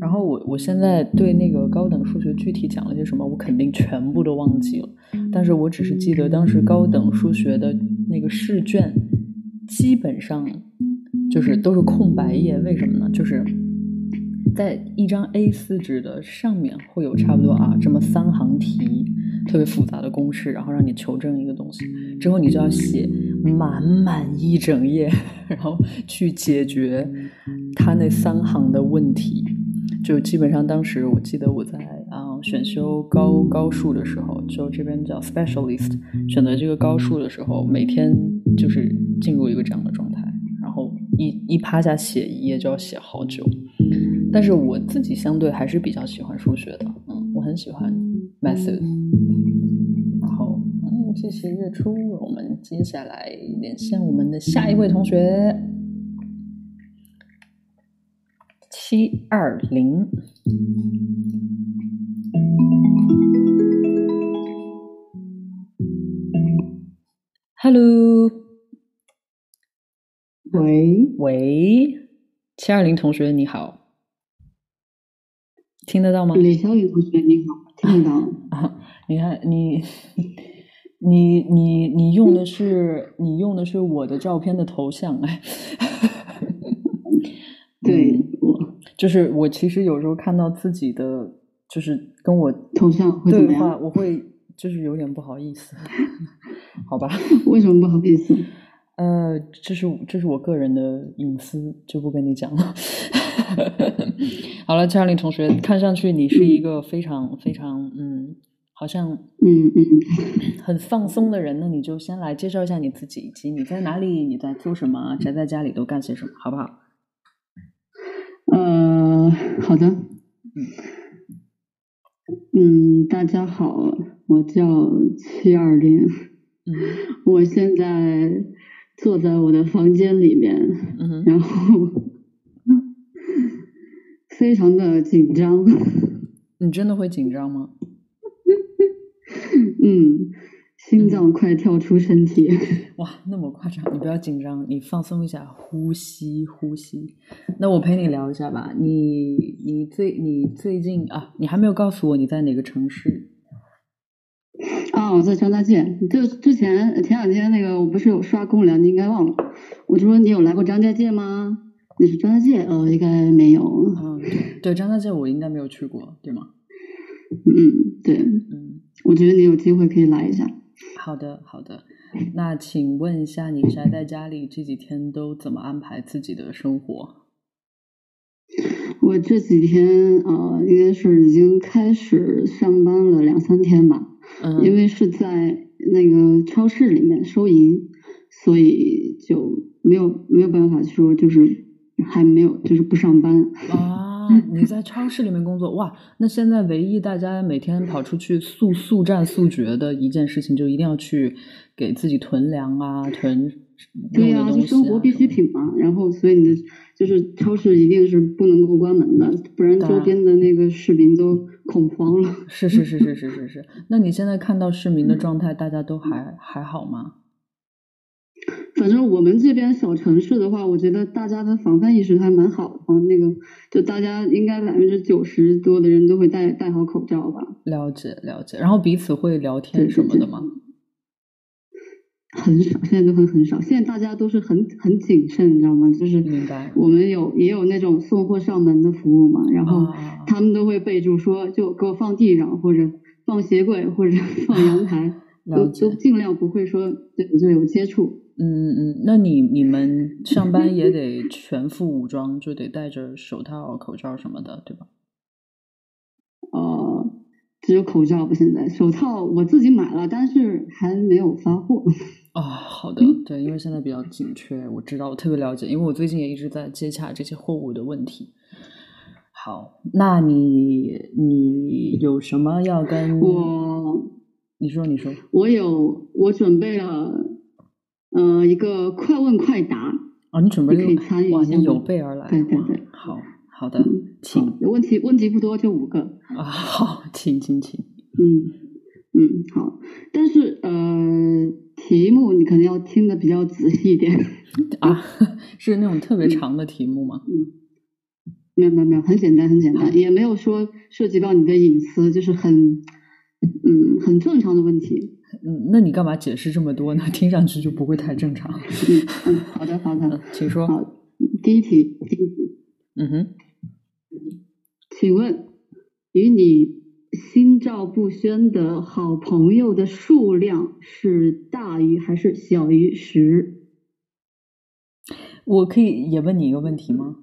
然后我我现在对那个高等数学具体讲了些什么，我肯定全部都忘记了。但是我只是记得当时高等数学的那个试卷，基本上就是都是空白页。为什么呢？就是在一张 A 四纸的上面会有差不多啊这么三行题，特别复杂的公式，然后让你求证一个东西，之后你就要写满满一整页，然后去解决他那三行的问题。就基本上，当时我记得我在啊选修高高数的时候，就这边叫 specialist，选择这个高数的时候，每天就是进入一个这样的状态，然后一一趴下写一页就要写好久。但是我自己相对还是比较喜欢数学的，嗯，我很喜欢 method。然后，嗯，谢谢月初，我们接下来连线我们的下一位同学。七二零，Hello，喂喂，七二零同学你好，听得到吗？李小雨同学你好，听得到 啊？你看你你你你用的是你用的是我的照片的头像哎，对。就是我其实有时候看到自己的，就是跟我头像对话，我会就是有点不好意思，好吧？为什么不好意思？呃，这是这是我个人的隐私，就不跟你讲了。好了，张玲同学，看上去你是一个非常非常嗯，好像嗯嗯很放松的人，那你就先来介绍一下你自己，以及你在哪里，你在做什么，宅在家里都干些什么，好不好？呃，好的，嗯，大家好，我叫七二零，嗯，我现在坐在我的房间里面，嗯，然后非常的紧张，你真的会紧张吗？嗯，心脏快跳出身体。哇，那么夸张！你不要紧张，你放松一下，呼吸呼吸。那我陪你聊一下吧。你你最你最近啊，你还没有告诉我你在哪个城市？啊，我在张家界。就之前前两天那个，我不是有刷公粮，你应该忘了。我就说你有来过张家界吗？你是张家界？呃，应该没有。嗯，对，张家界我应该没有去过，对吗？嗯，对。嗯，我觉得你有机会可以来一下。好的，好的。那请问一下，你宅在家里这几天都怎么安排自己的生活？我这几天呃，应该是已经开始上班了两三天吧。嗯，因为是在那个超市里面收银，所以就没有没有办法说，就是还没有就是不上班。啊，你在超市里面工作哇？那现在唯一大家每天跑出去速速战速决的一件事情，就一定要去给自己囤粮啊，囤。对呀，就生活必需品嘛。然后，所以你的就是超市一定是不能够关门的，不然周边的那个市民都恐慌了。是是是是是是是。那你现在看到市民的状态，大家都还还好吗？反正我们这边小城市的话，我觉得大家的防范意识还蛮好的。那个，就大家应该百分之九十多的人都会戴戴好口罩吧？了解了解。然后彼此会聊天什么的吗？很少，现在都很很少。现在大家都是很很谨慎，你知道吗？就是明白。我们有也有那种送货上门的服务嘛，然后他们都会备注说，就给我放地上，或者放鞋柜，或者 放阳台，都都尽量不会说对就有接触。嗯嗯嗯，那你你们上班也得全副武装，就得戴着手套、口罩什么的，对吧？呃。只有口罩不？现在手套我自己买了，但是还没有发货。啊，好的，对，因为现在比较紧缺，我知道，我特别了解，因为我最近也一直在接洽这些货物的问题。好，那你你有什么要跟我？你说，你说，我有，我准备了，呃，一个快问快答。啊，你准备可以参与哇，你有备而来，对对对，好。好的，请。问题问题不多，就五个啊。好，请请请。嗯嗯，好。但是呃，题目你可能要听的比较仔细一点 啊。是那种特别长的题目吗？嗯，没有没有没有，很简单很简单，也没有说涉及到你的隐私，就是很嗯很正常的问题。嗯，那你干嘛解释这么多呢？听上去就不会太正常。嗯嗯，好的好的，请说。好，第一题，第一题。嗯哼。请问，与你心照不宣的好朋友的数量是大于还是小于十？我可以也问你一个问题吗？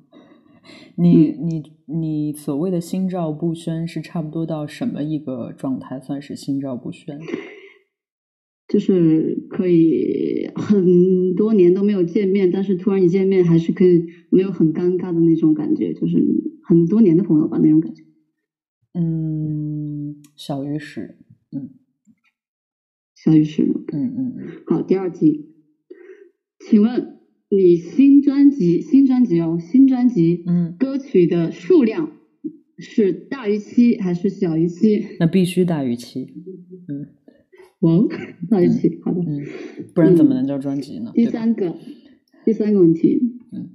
你你你所谓的心照不宣是差不多到什么一个状态算是心照不宣？就是可以很多年都没有见面，但是突然一见面还是可以没有很尴尬的那种感觉，就是很多年的朋友吧那种感觉。嗯，小于十，嗯，小于十，嗯嗯嗯。好，第二题，请问你新专辑新专辑哦新专辑嗯歌曲的数量是大于七还是小于七？那必须大于七，嗯。王在一起，好的，嗯，不然怎么能叫专辑呢？第三个，第三个问题，嗯，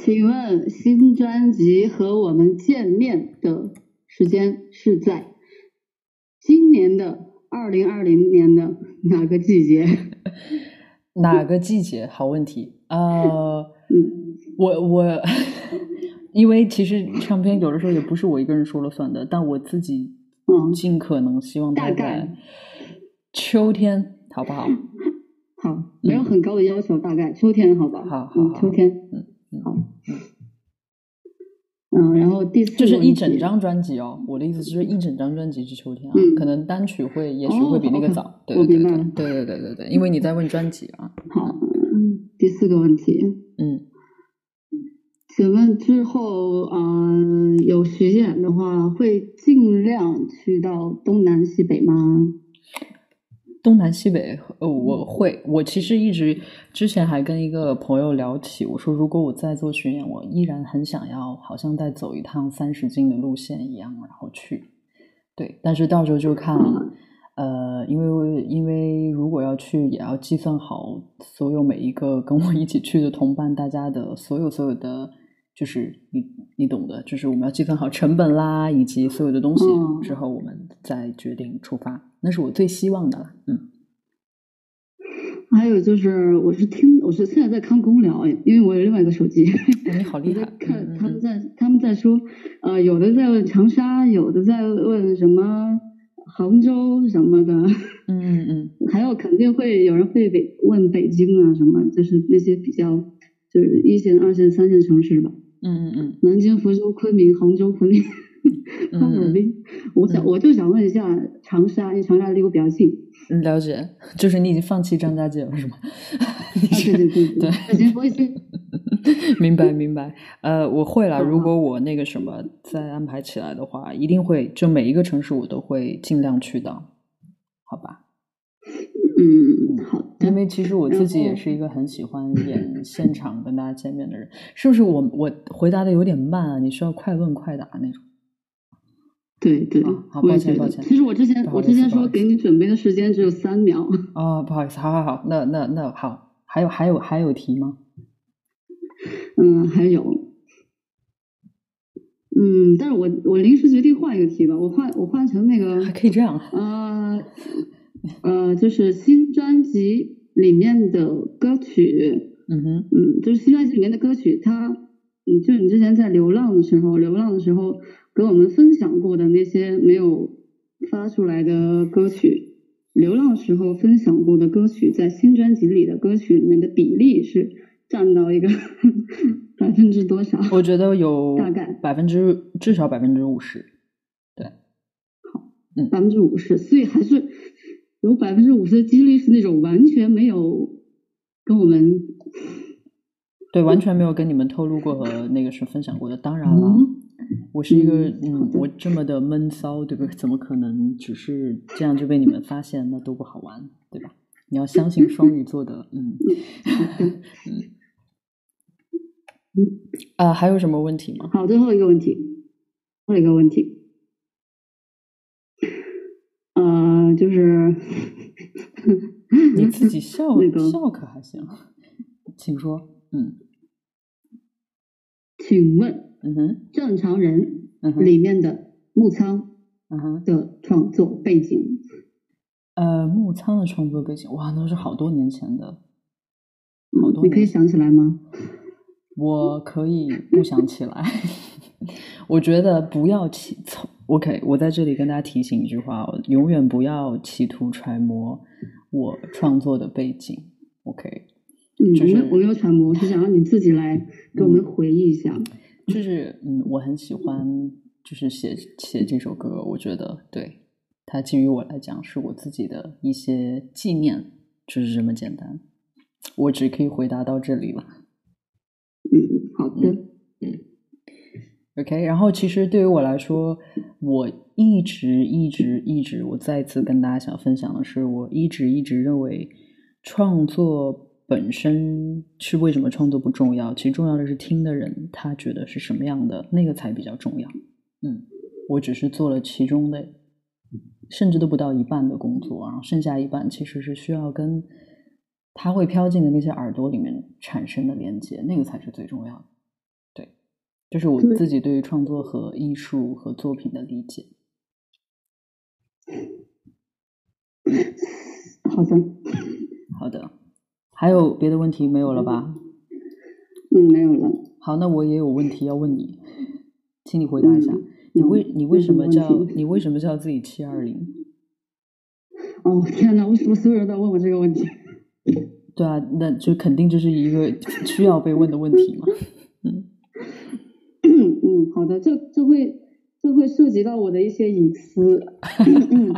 请问新专辑和我们见面的时间是在今年的二零二零年的哪个季节？哪个季节？好问题啊！嗯，我我，因为其实唱片有的时候也不是我一个人说了算的，但我自己。嗯。尽可能希望大概。秋天，好不好？好，没有很高的要求，大概。秋天，好吧？好好，秋天，嗯嗯，好，嗯，然后第四就是一整张专辑哦，我的意思是一整张专辑是秋天啊，可能单曲会也许会比那个早，对对对对对对对对，因为你在问专辑啊。好，第四个问题，嗯。请问之后，呃，有巡演的话，会尽量去到东南西北吗？东南西北，呃，我会，我其实一直之前还跟一个朋友聊起，我说如果我再做巡演，我依然很想要，好像再走一趟三十斤的路线一样，然后去。对，但是到时候就看，呃，因为因为如果要去，也要计算好所有每一个跟我一起去的同伴，大家的所有所有的，就是你你懂的，就是我们要计算好成本啦，以及所有的东西之后，我们再决定出发。那是我最希望的了，嗯。还有就是，我是听，我是现在在看公聊，因为我有另外一个手机。你好 厉害！看他们在他们在说，呃，有的在问长沙，有的在问什么杭州什么的。嗯嗯嗯。还有肯定会有人会北问北京啊什么，就是那些比较就是一线、二线、三线城市吧。嗯嗯嗯。南京、福州、昆明、杭州、昆明。哈尔滨，我想我就想问一下长沙，因为长沙离我比较近。嗯，了解，就是你已经放弃张家界了，是吗？对对对对，明白明白。呃，我会了。如果我那个什么再安排起来的话，一定会，就每一个城市我都会尽量去的，好吧？嗯，好。因为其实我自己也是一个很喜欢演现场跟大家见面的人，是不是？我我回答的有点慢啊，你需要快问快答那种。对对，好，抱歉抱歉。其实我之前我之前说给你准备的时间只有三秒。哦，不好意思，好好好，那那那好，还有还有还有题吗？嗯，还有。嗯，但是我我临时决定换一个题吧，我换我换成那个还可以这样。呃呃，就是新专辑里面的歌曲。嗯哼，嗯，就是新专辑里面的歌曲，它，嗯，就你之前在流浪的时候，流浪的时候。给我们分享过的那些没有发出来的歌曲，流浪时候分享过的歌曲，在新专辑里的歌曲里面的比例是占到一个 百分之多少？我觉得有大概百分之至少百分之五十。对，好，嗯，百分之五十，所以还是有百分之五十的几率是那种完全没有跟我们对完全没有跟你们透露过和那个是分享过的。当然了。我是一个嗯，我这么的闷骚，对吧？怎么可能只是这样就被你们发现？那多不好玩，对吧？你要相信双鱼座的，嗯嗯 嗯啊，还有什么问题吗？好，最后一个问题，最后一个问题，呃，就是 你自己 笑笑可还行，请说，嗯，请问。嗯哼，正常人里面的木仓嗯哼的创作背景，呃，木仓的创作背景，哇，那是好多年前的，好多，你可以想起来吗？我可以不想起来。我觉得不要起从，OK，我在这里跟大家提醒一句话：永远不要企图揣摩我创作的背景。OK，嗯，我没有揣摩，我是想让你自己来给我们回忆一下。就是嗯，我很喜欢，就是写写这首歌。我觉得，对它，基于我来讲，是我自己的一些纪念，就是这么简单。我只可以回答到这里了。嗯，好的。嗯，OK。然后，其实对于我来说，我一直一直一直，我再次跟大家想分享的是，我一直一直认为创作。本身是为什么创作不重要？其实重要的是听的人他觉得是什么样的，那个才比较重要。嗯，我只是做了其中的，甚至都不到一半的工作，然后剩下一半其实是需要跟他会飘进的那些耳朵里面产生的连接，那个才是最重要的。对，就是我自己对于创作和艺术和作品的理解。好的，好的。还有别的问题没有了吧？嗯，没有了。好，那我也有问题要问你，请你回答一下，你为你为什么叫你为什么叫自己七二零？哦天哪，为什么所有人都问我这个问题？对啊，那就肯定就是一个需要被问的问题嘛。嗯嗯，好的，这这会这会涉及到我的一些隐私。嗯。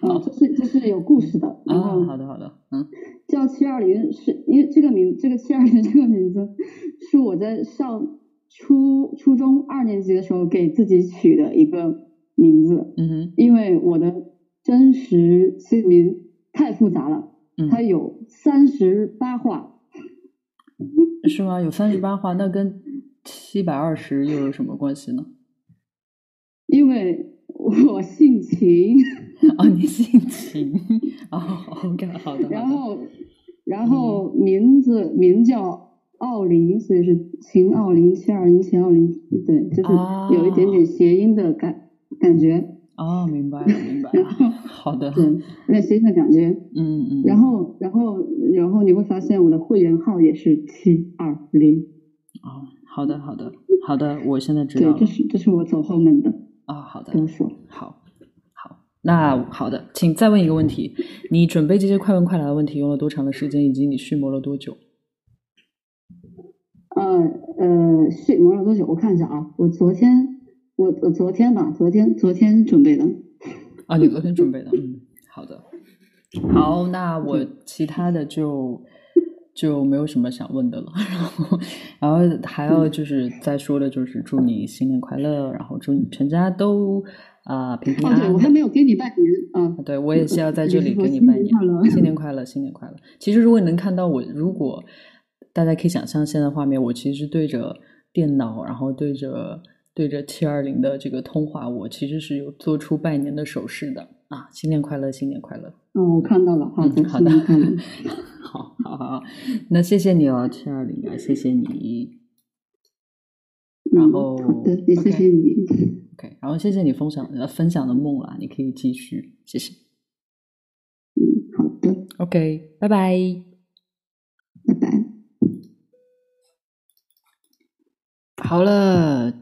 啊，这是这是有故事的。啊，好的好的，嗯，叫七二零是因为这个名，这个七二零这个名字 是我在上初初中二年级的时候给自己取的一个名字。嗯哼，因为我的真实姓名太复杂了，嗯它有三十八画，是吗？有三十八画，那跟七百二十又有什么关系呢？因为我姓秦，哦，你姓秦，哦，OK，好的，然后，然后名字名叫奥林，所以是秦奥林，七二零秦奥林，对，就是有一点点谐音的感感觉。哦，明白了，明白了。好的，对，有点新的感觉。嗯嗯。然后，然后，然后你会发现我的会员号也是七二零。哦，好的，好的，好的，我现在知道了。对，这是这是我走后门的。啊，好的。好，好，那好的，请再问一个问题：你准备这些快问快答的问题用了多长的时间，以及你蓄谋了多久？呃呃，蓄谋了多久？我看一下啊，我昨天。我我昨天吧，昨天昨天准备的。啊，你昨天准备的，嗯，好的，好，那我其他的就就没有什么想问的了。然后，然后还要就是再说的，就是祝你新年快乐，然后祝你全家都啊平平安安。对我还没有给你拜年啊，对我也是要在这里给你拜年，新年快乐，新年快乐。其实如果你能看到我，如果大家可以想象现在画面，我其实对着电脑，然后对着。对着七二零的这个通话，我其实是有做出拜年的手势的啊！新年快乐，新年快乐！嗯，我看到了，好的，好的，好好好，那谢谢你哦，七二零啊，谢谢你。然后，好的，也谢谢你。OK，然后谢谢你分享呃分享的梦啦，你可以继续，谢谢。嗯，好的，OK，拜拜，拜拜。好了。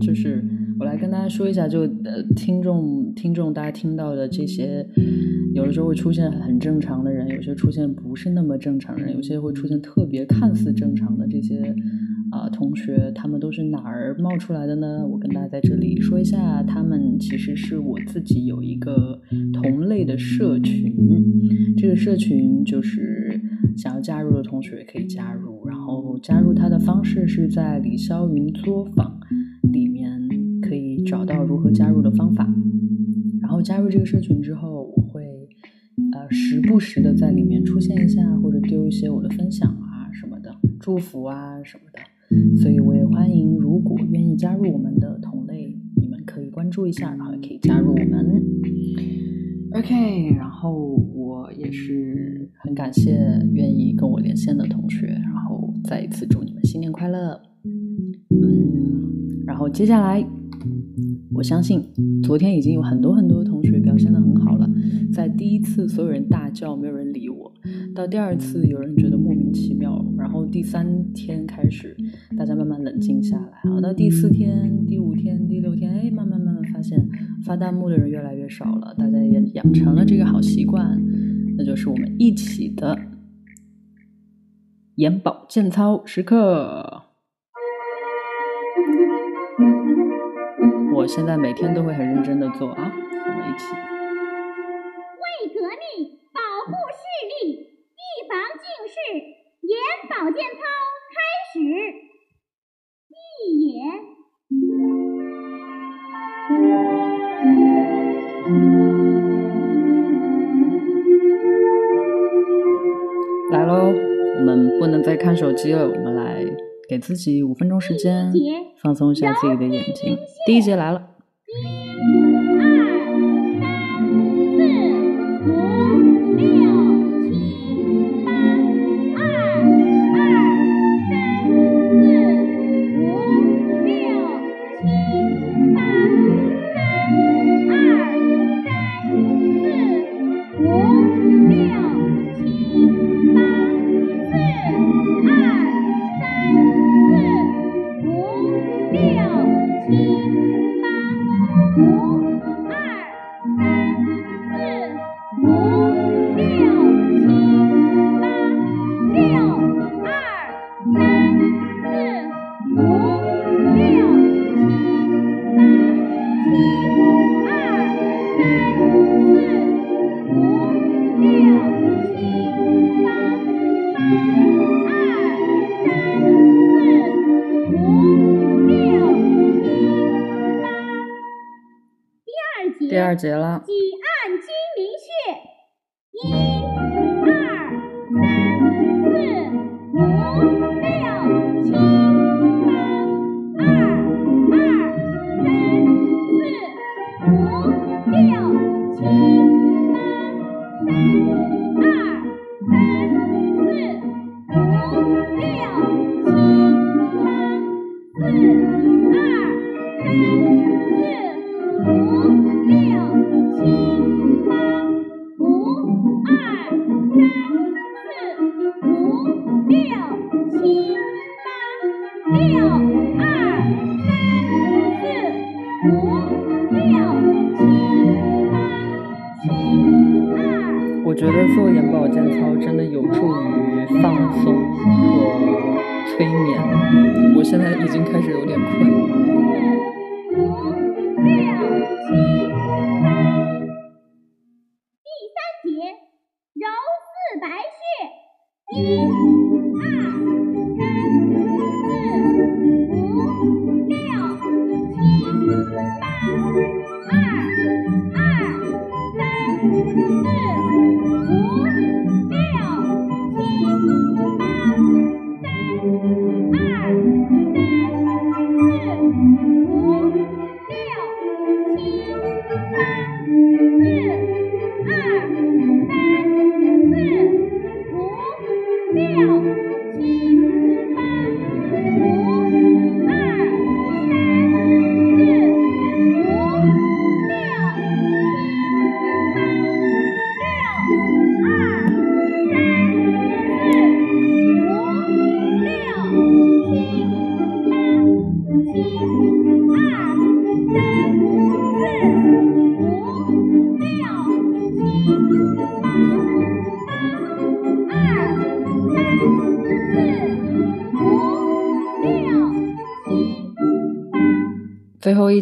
就是我来跟大家说一下，就呃，听众听众，大家听到的这些，有的时候会出现很正常的人，有些出现不是那么正常人，有些会出现特别看似正常的这些啊同学，他们都是哪儿冒出来的呢？我跟大家在这里说一下，他们其实是我自己有一个同类的社群，这个社群就是想要加入的同学可以加入，然后加入他的方式是在李霄云作坊。找到如何加入的方法，然后加入这个社群之后，我会呃时不时的在里面出现一下，或者丢一些我的分享啊什么的，祝福啊什么的，所以我也欢迎如果愿意加入我们的同类，你们可以关注一下，然后也可以加入我们。OK，然后我也是很感谢愿意跟我连线的同学，然后再一次祝你们新年快乐。嗯然后接下来，我相信昨天已经有很多很多同学表现的很好了。在第一次所有人大叫，没有人理我；到第二次有人觉得莫名其妙；然后第三天开始，大家慢慢冷静下来；然后到第四天、第五天、第六天，哎，慢慢慢慢发现发弹幕的人越来越少了，大家也养成了这个好习惯，那就是我们一起的眼保健操时刻。我现在每天都会很认真的做啊，我们一起。为革命，保护视力，预防近视，眼保健操开始。闭眼。来喽，我们不能再看手机了，我们来给自己五分钟时间。放松一下自己的眼睛。第一节来了。觉得做眼保健操真的有助于放松和催眠，我现在已经开始有点困。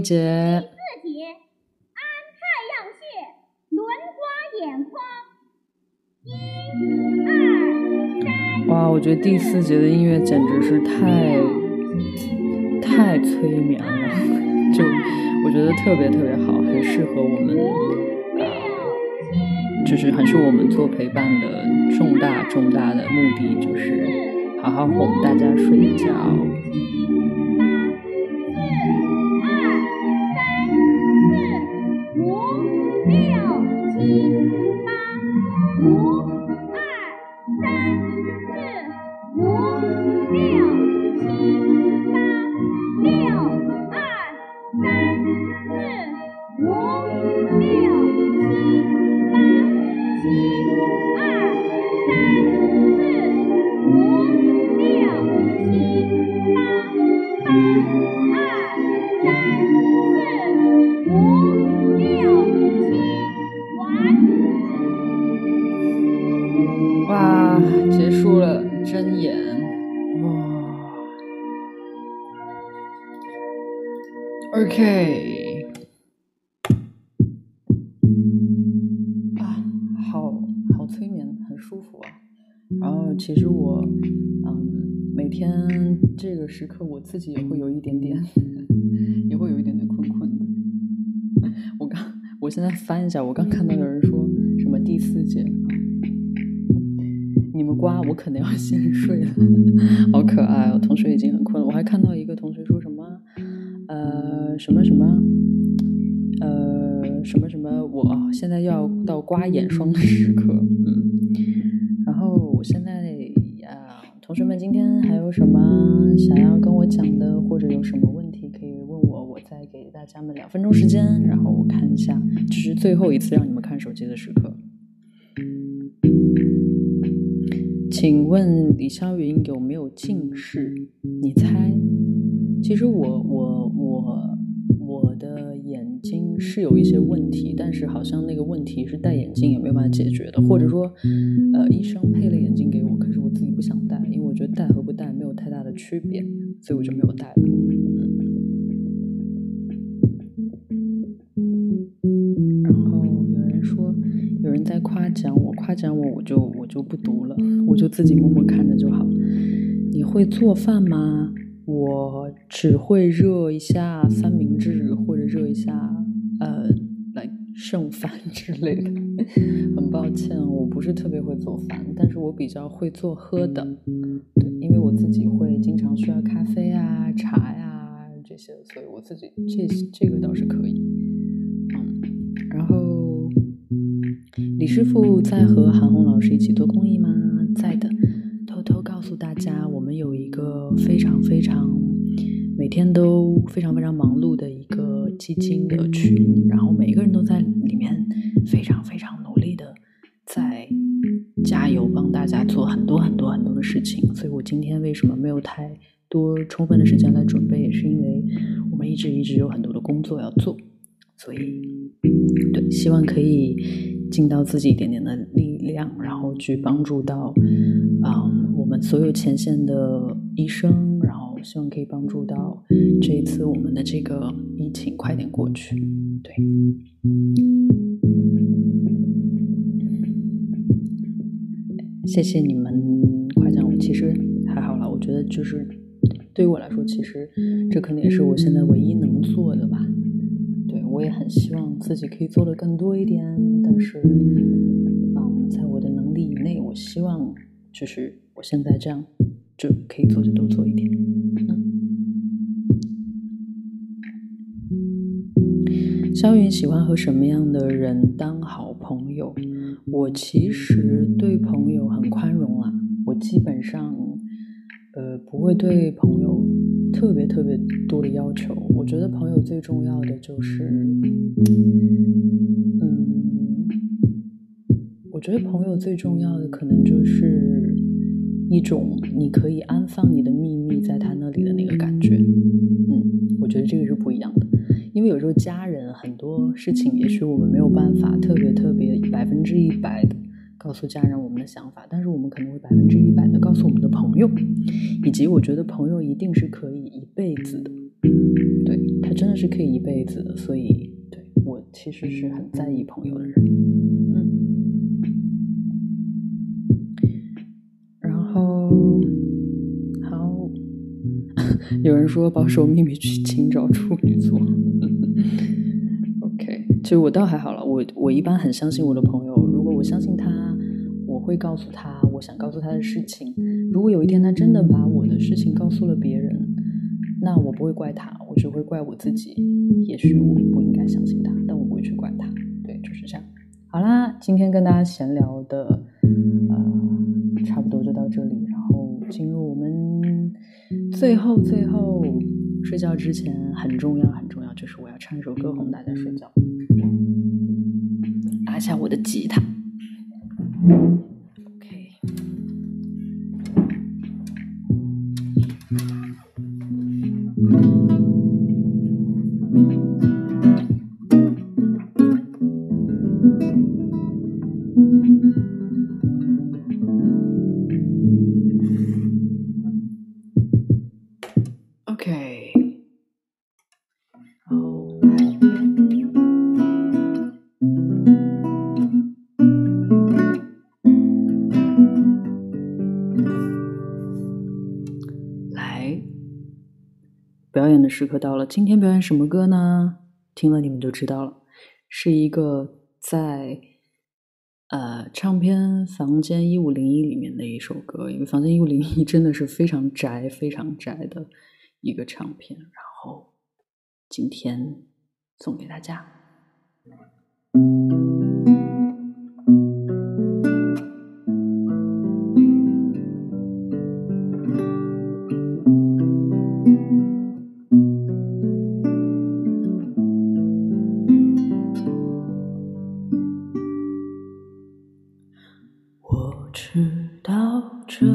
第四节，安太阳穴，轮刮眼眶。一、二、哇，我觉得第四节的音乐简直是太太催眠了，就我觉得特别特别好，很适合我们，呃就是很适合我们做陪伴的重大重大的目的，就是好好哄大家睡觉。四五六七时刻我自己也会有一点点，也会有一点点困困的。我刚，我现在翻一下，我刚看到有人说什么第四节，你们刮我可能要先睡了，好可爱哦。同学已经很困了，我还看到一个同学说什么。呃，什么什么，呃，什么什么，我现在要到刮眼霜的时刻，嗯，然后我现在，同学们今天还有什么想要跟我讲的，或者有什么问题可以问我，我再给大家们两分钟时间，然后我看一下，这是最后一次让你们看手机的时刻。请问李霄云有没有近视？你猜？其实我我我是有一些问题，但是好像那个问题是戴眼镜也没有办法解决的，或者说，呃，医生配了眼镜给我，可是我自己不想戴，因为我觉得戴和不戴没有太大的区别，所以我就没有戴了。然后有人说，有人在夸奖我，夸奖我，我就我就不读了，我就自己默默看着就好。你会做饭吗？我只会热一下三明治，或者热一下，呃，来剩饭 之类的。很抱歉，我不是特别会做饭，但是我比较会做喝的。对，因为我自己会经常需要咖啡啊、茶呀这些，所以我自己这这个倒是可以。嗯，然后李师傅在和韩红老师一起做公益吗？在的。偷偷告诉大家，我们有一个非常非常每天都非常非常忙碌的一个基金的群，然后每个人都在里面非常非常努力的在加油，帮大家做很多很多很多的事情。所以我今天为什么没有太多充分的时间来准备，也是因为我们一直一直有很多的工作要做，所以对，希望可以尽到自己一点点的力量，然后去帮助到嗯。我们所有前线的医生，希望可以帮助到这一次我们的这个疫情快点过去。对，谢谢你们夸奖我，其实还好了。我觉得就是对于我来说，其实这可能也是我现在唯一能做的吧。对我也很希望自己可以做的更多一点，但是嗯，在我的能力以内，我希望就是。我现在这样就可以做，就多做一点。肖云喜欢和什么样的人当好朋友？我其实对朋友很宽容啊，我基本上呃不会对朋友特别特别多的要求。我觉得朋友最重要的就是，嗯，我觉得朋友最重要的可能就是。一种你可以安放你的秘密在他那里的那个感觉，嗯，我觉得这个是不一样的。因为有时候家人很多事情，也许我们没有办法特别特别百分之一百的告诉家人我们的想法，但是我们可能会百分之一百的告诉我们的朋友，以及我觉得朋友一定是可以一辈子的，对他真的是可以一辈子的，所以对我其实是很在意朋友的人，嗯。有人说保守秘密去寻找处女座。OK，其实我倒还好了，我我一般很相信我的朋友。如果我相信他，我会告诉他我想告诉他的事情。如果有一天他真的把我的事情告诉了别人，那我不会怪他，我只会怪我自己。也许我不应该相信他，但我不会去怪他。对，就是这样。好啦，今天跟大家闲聊的，最后，最后睡觉之前很重要，很重要，就是我要唱一首歌哄大家睡觉。拿下我的吉他。时刻到了，今天表演什么歌呢？听了你们就知道了，是一个在呃唱片房间一五零一里面的一首歌，因为房间一五零一真的是非常宅、非常宅的一个唱片，然后今天送给大家。直到这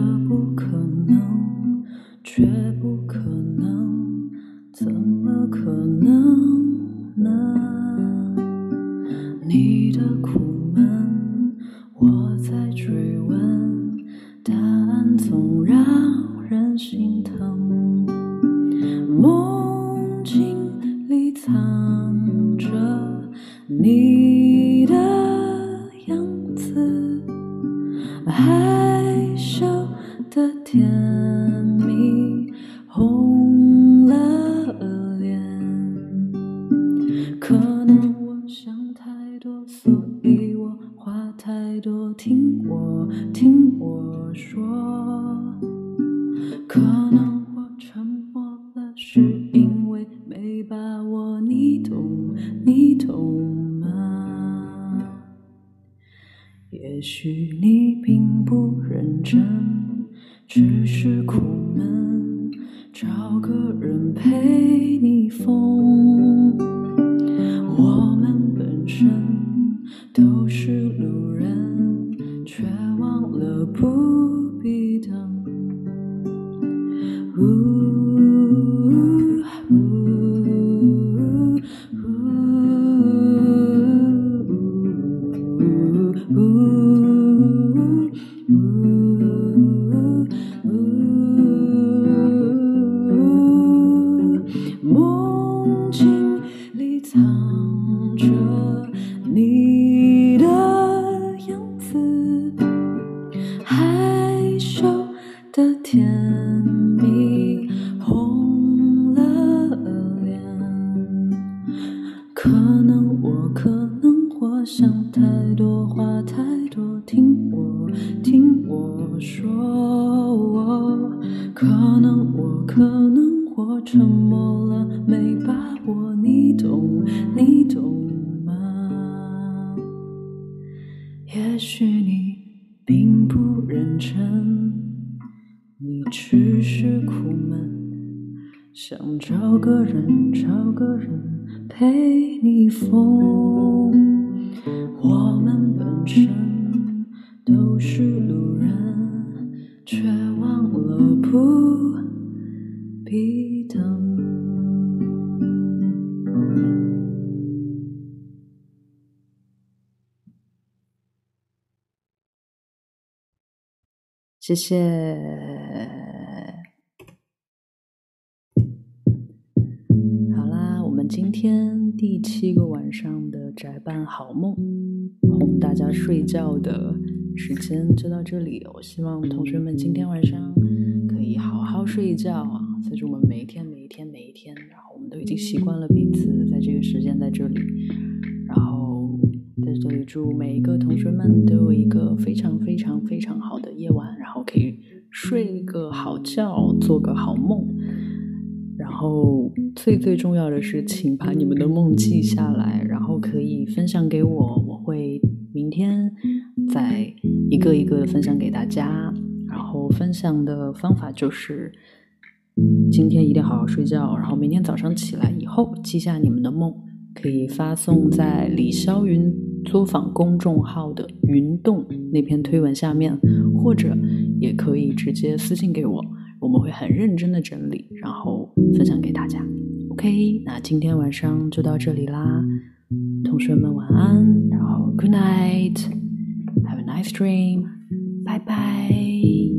你懂吗？也许你并不认真你只是苦闷想找个人找个人陪你疯。我们本身谢谢。好啦，我们今天第七个晚上的宅伴好梦，哄大家睡觉的时间就到这里。我希望同学们今天晚上可以好好睡一觉啊！随着我们每一天、每一天、每一天，然后我们都已经习惯了彼此在这个时间在这里，在这里祝每一个同学们都有一个非常非常非常好的夜晚。然后可以睡个好觉，做个好梦。然后最最重要的是，请把你们的梦记下来，然后可以分享给我。我会明天再一个一个分享给大家。然后分享的方法就是，今天一定好好睡觉。然后明天早上起来以后，记下你们的梦，可以发送在李霄云作坊公众号的“云动”那篇推文下面，或者。也可以直接私信给我，我们会很认真的整理，然后分享给大家。OK，那今天晚上就到这里啦，同学们晚安，然后 Good night，Have a nice dream，拜拜。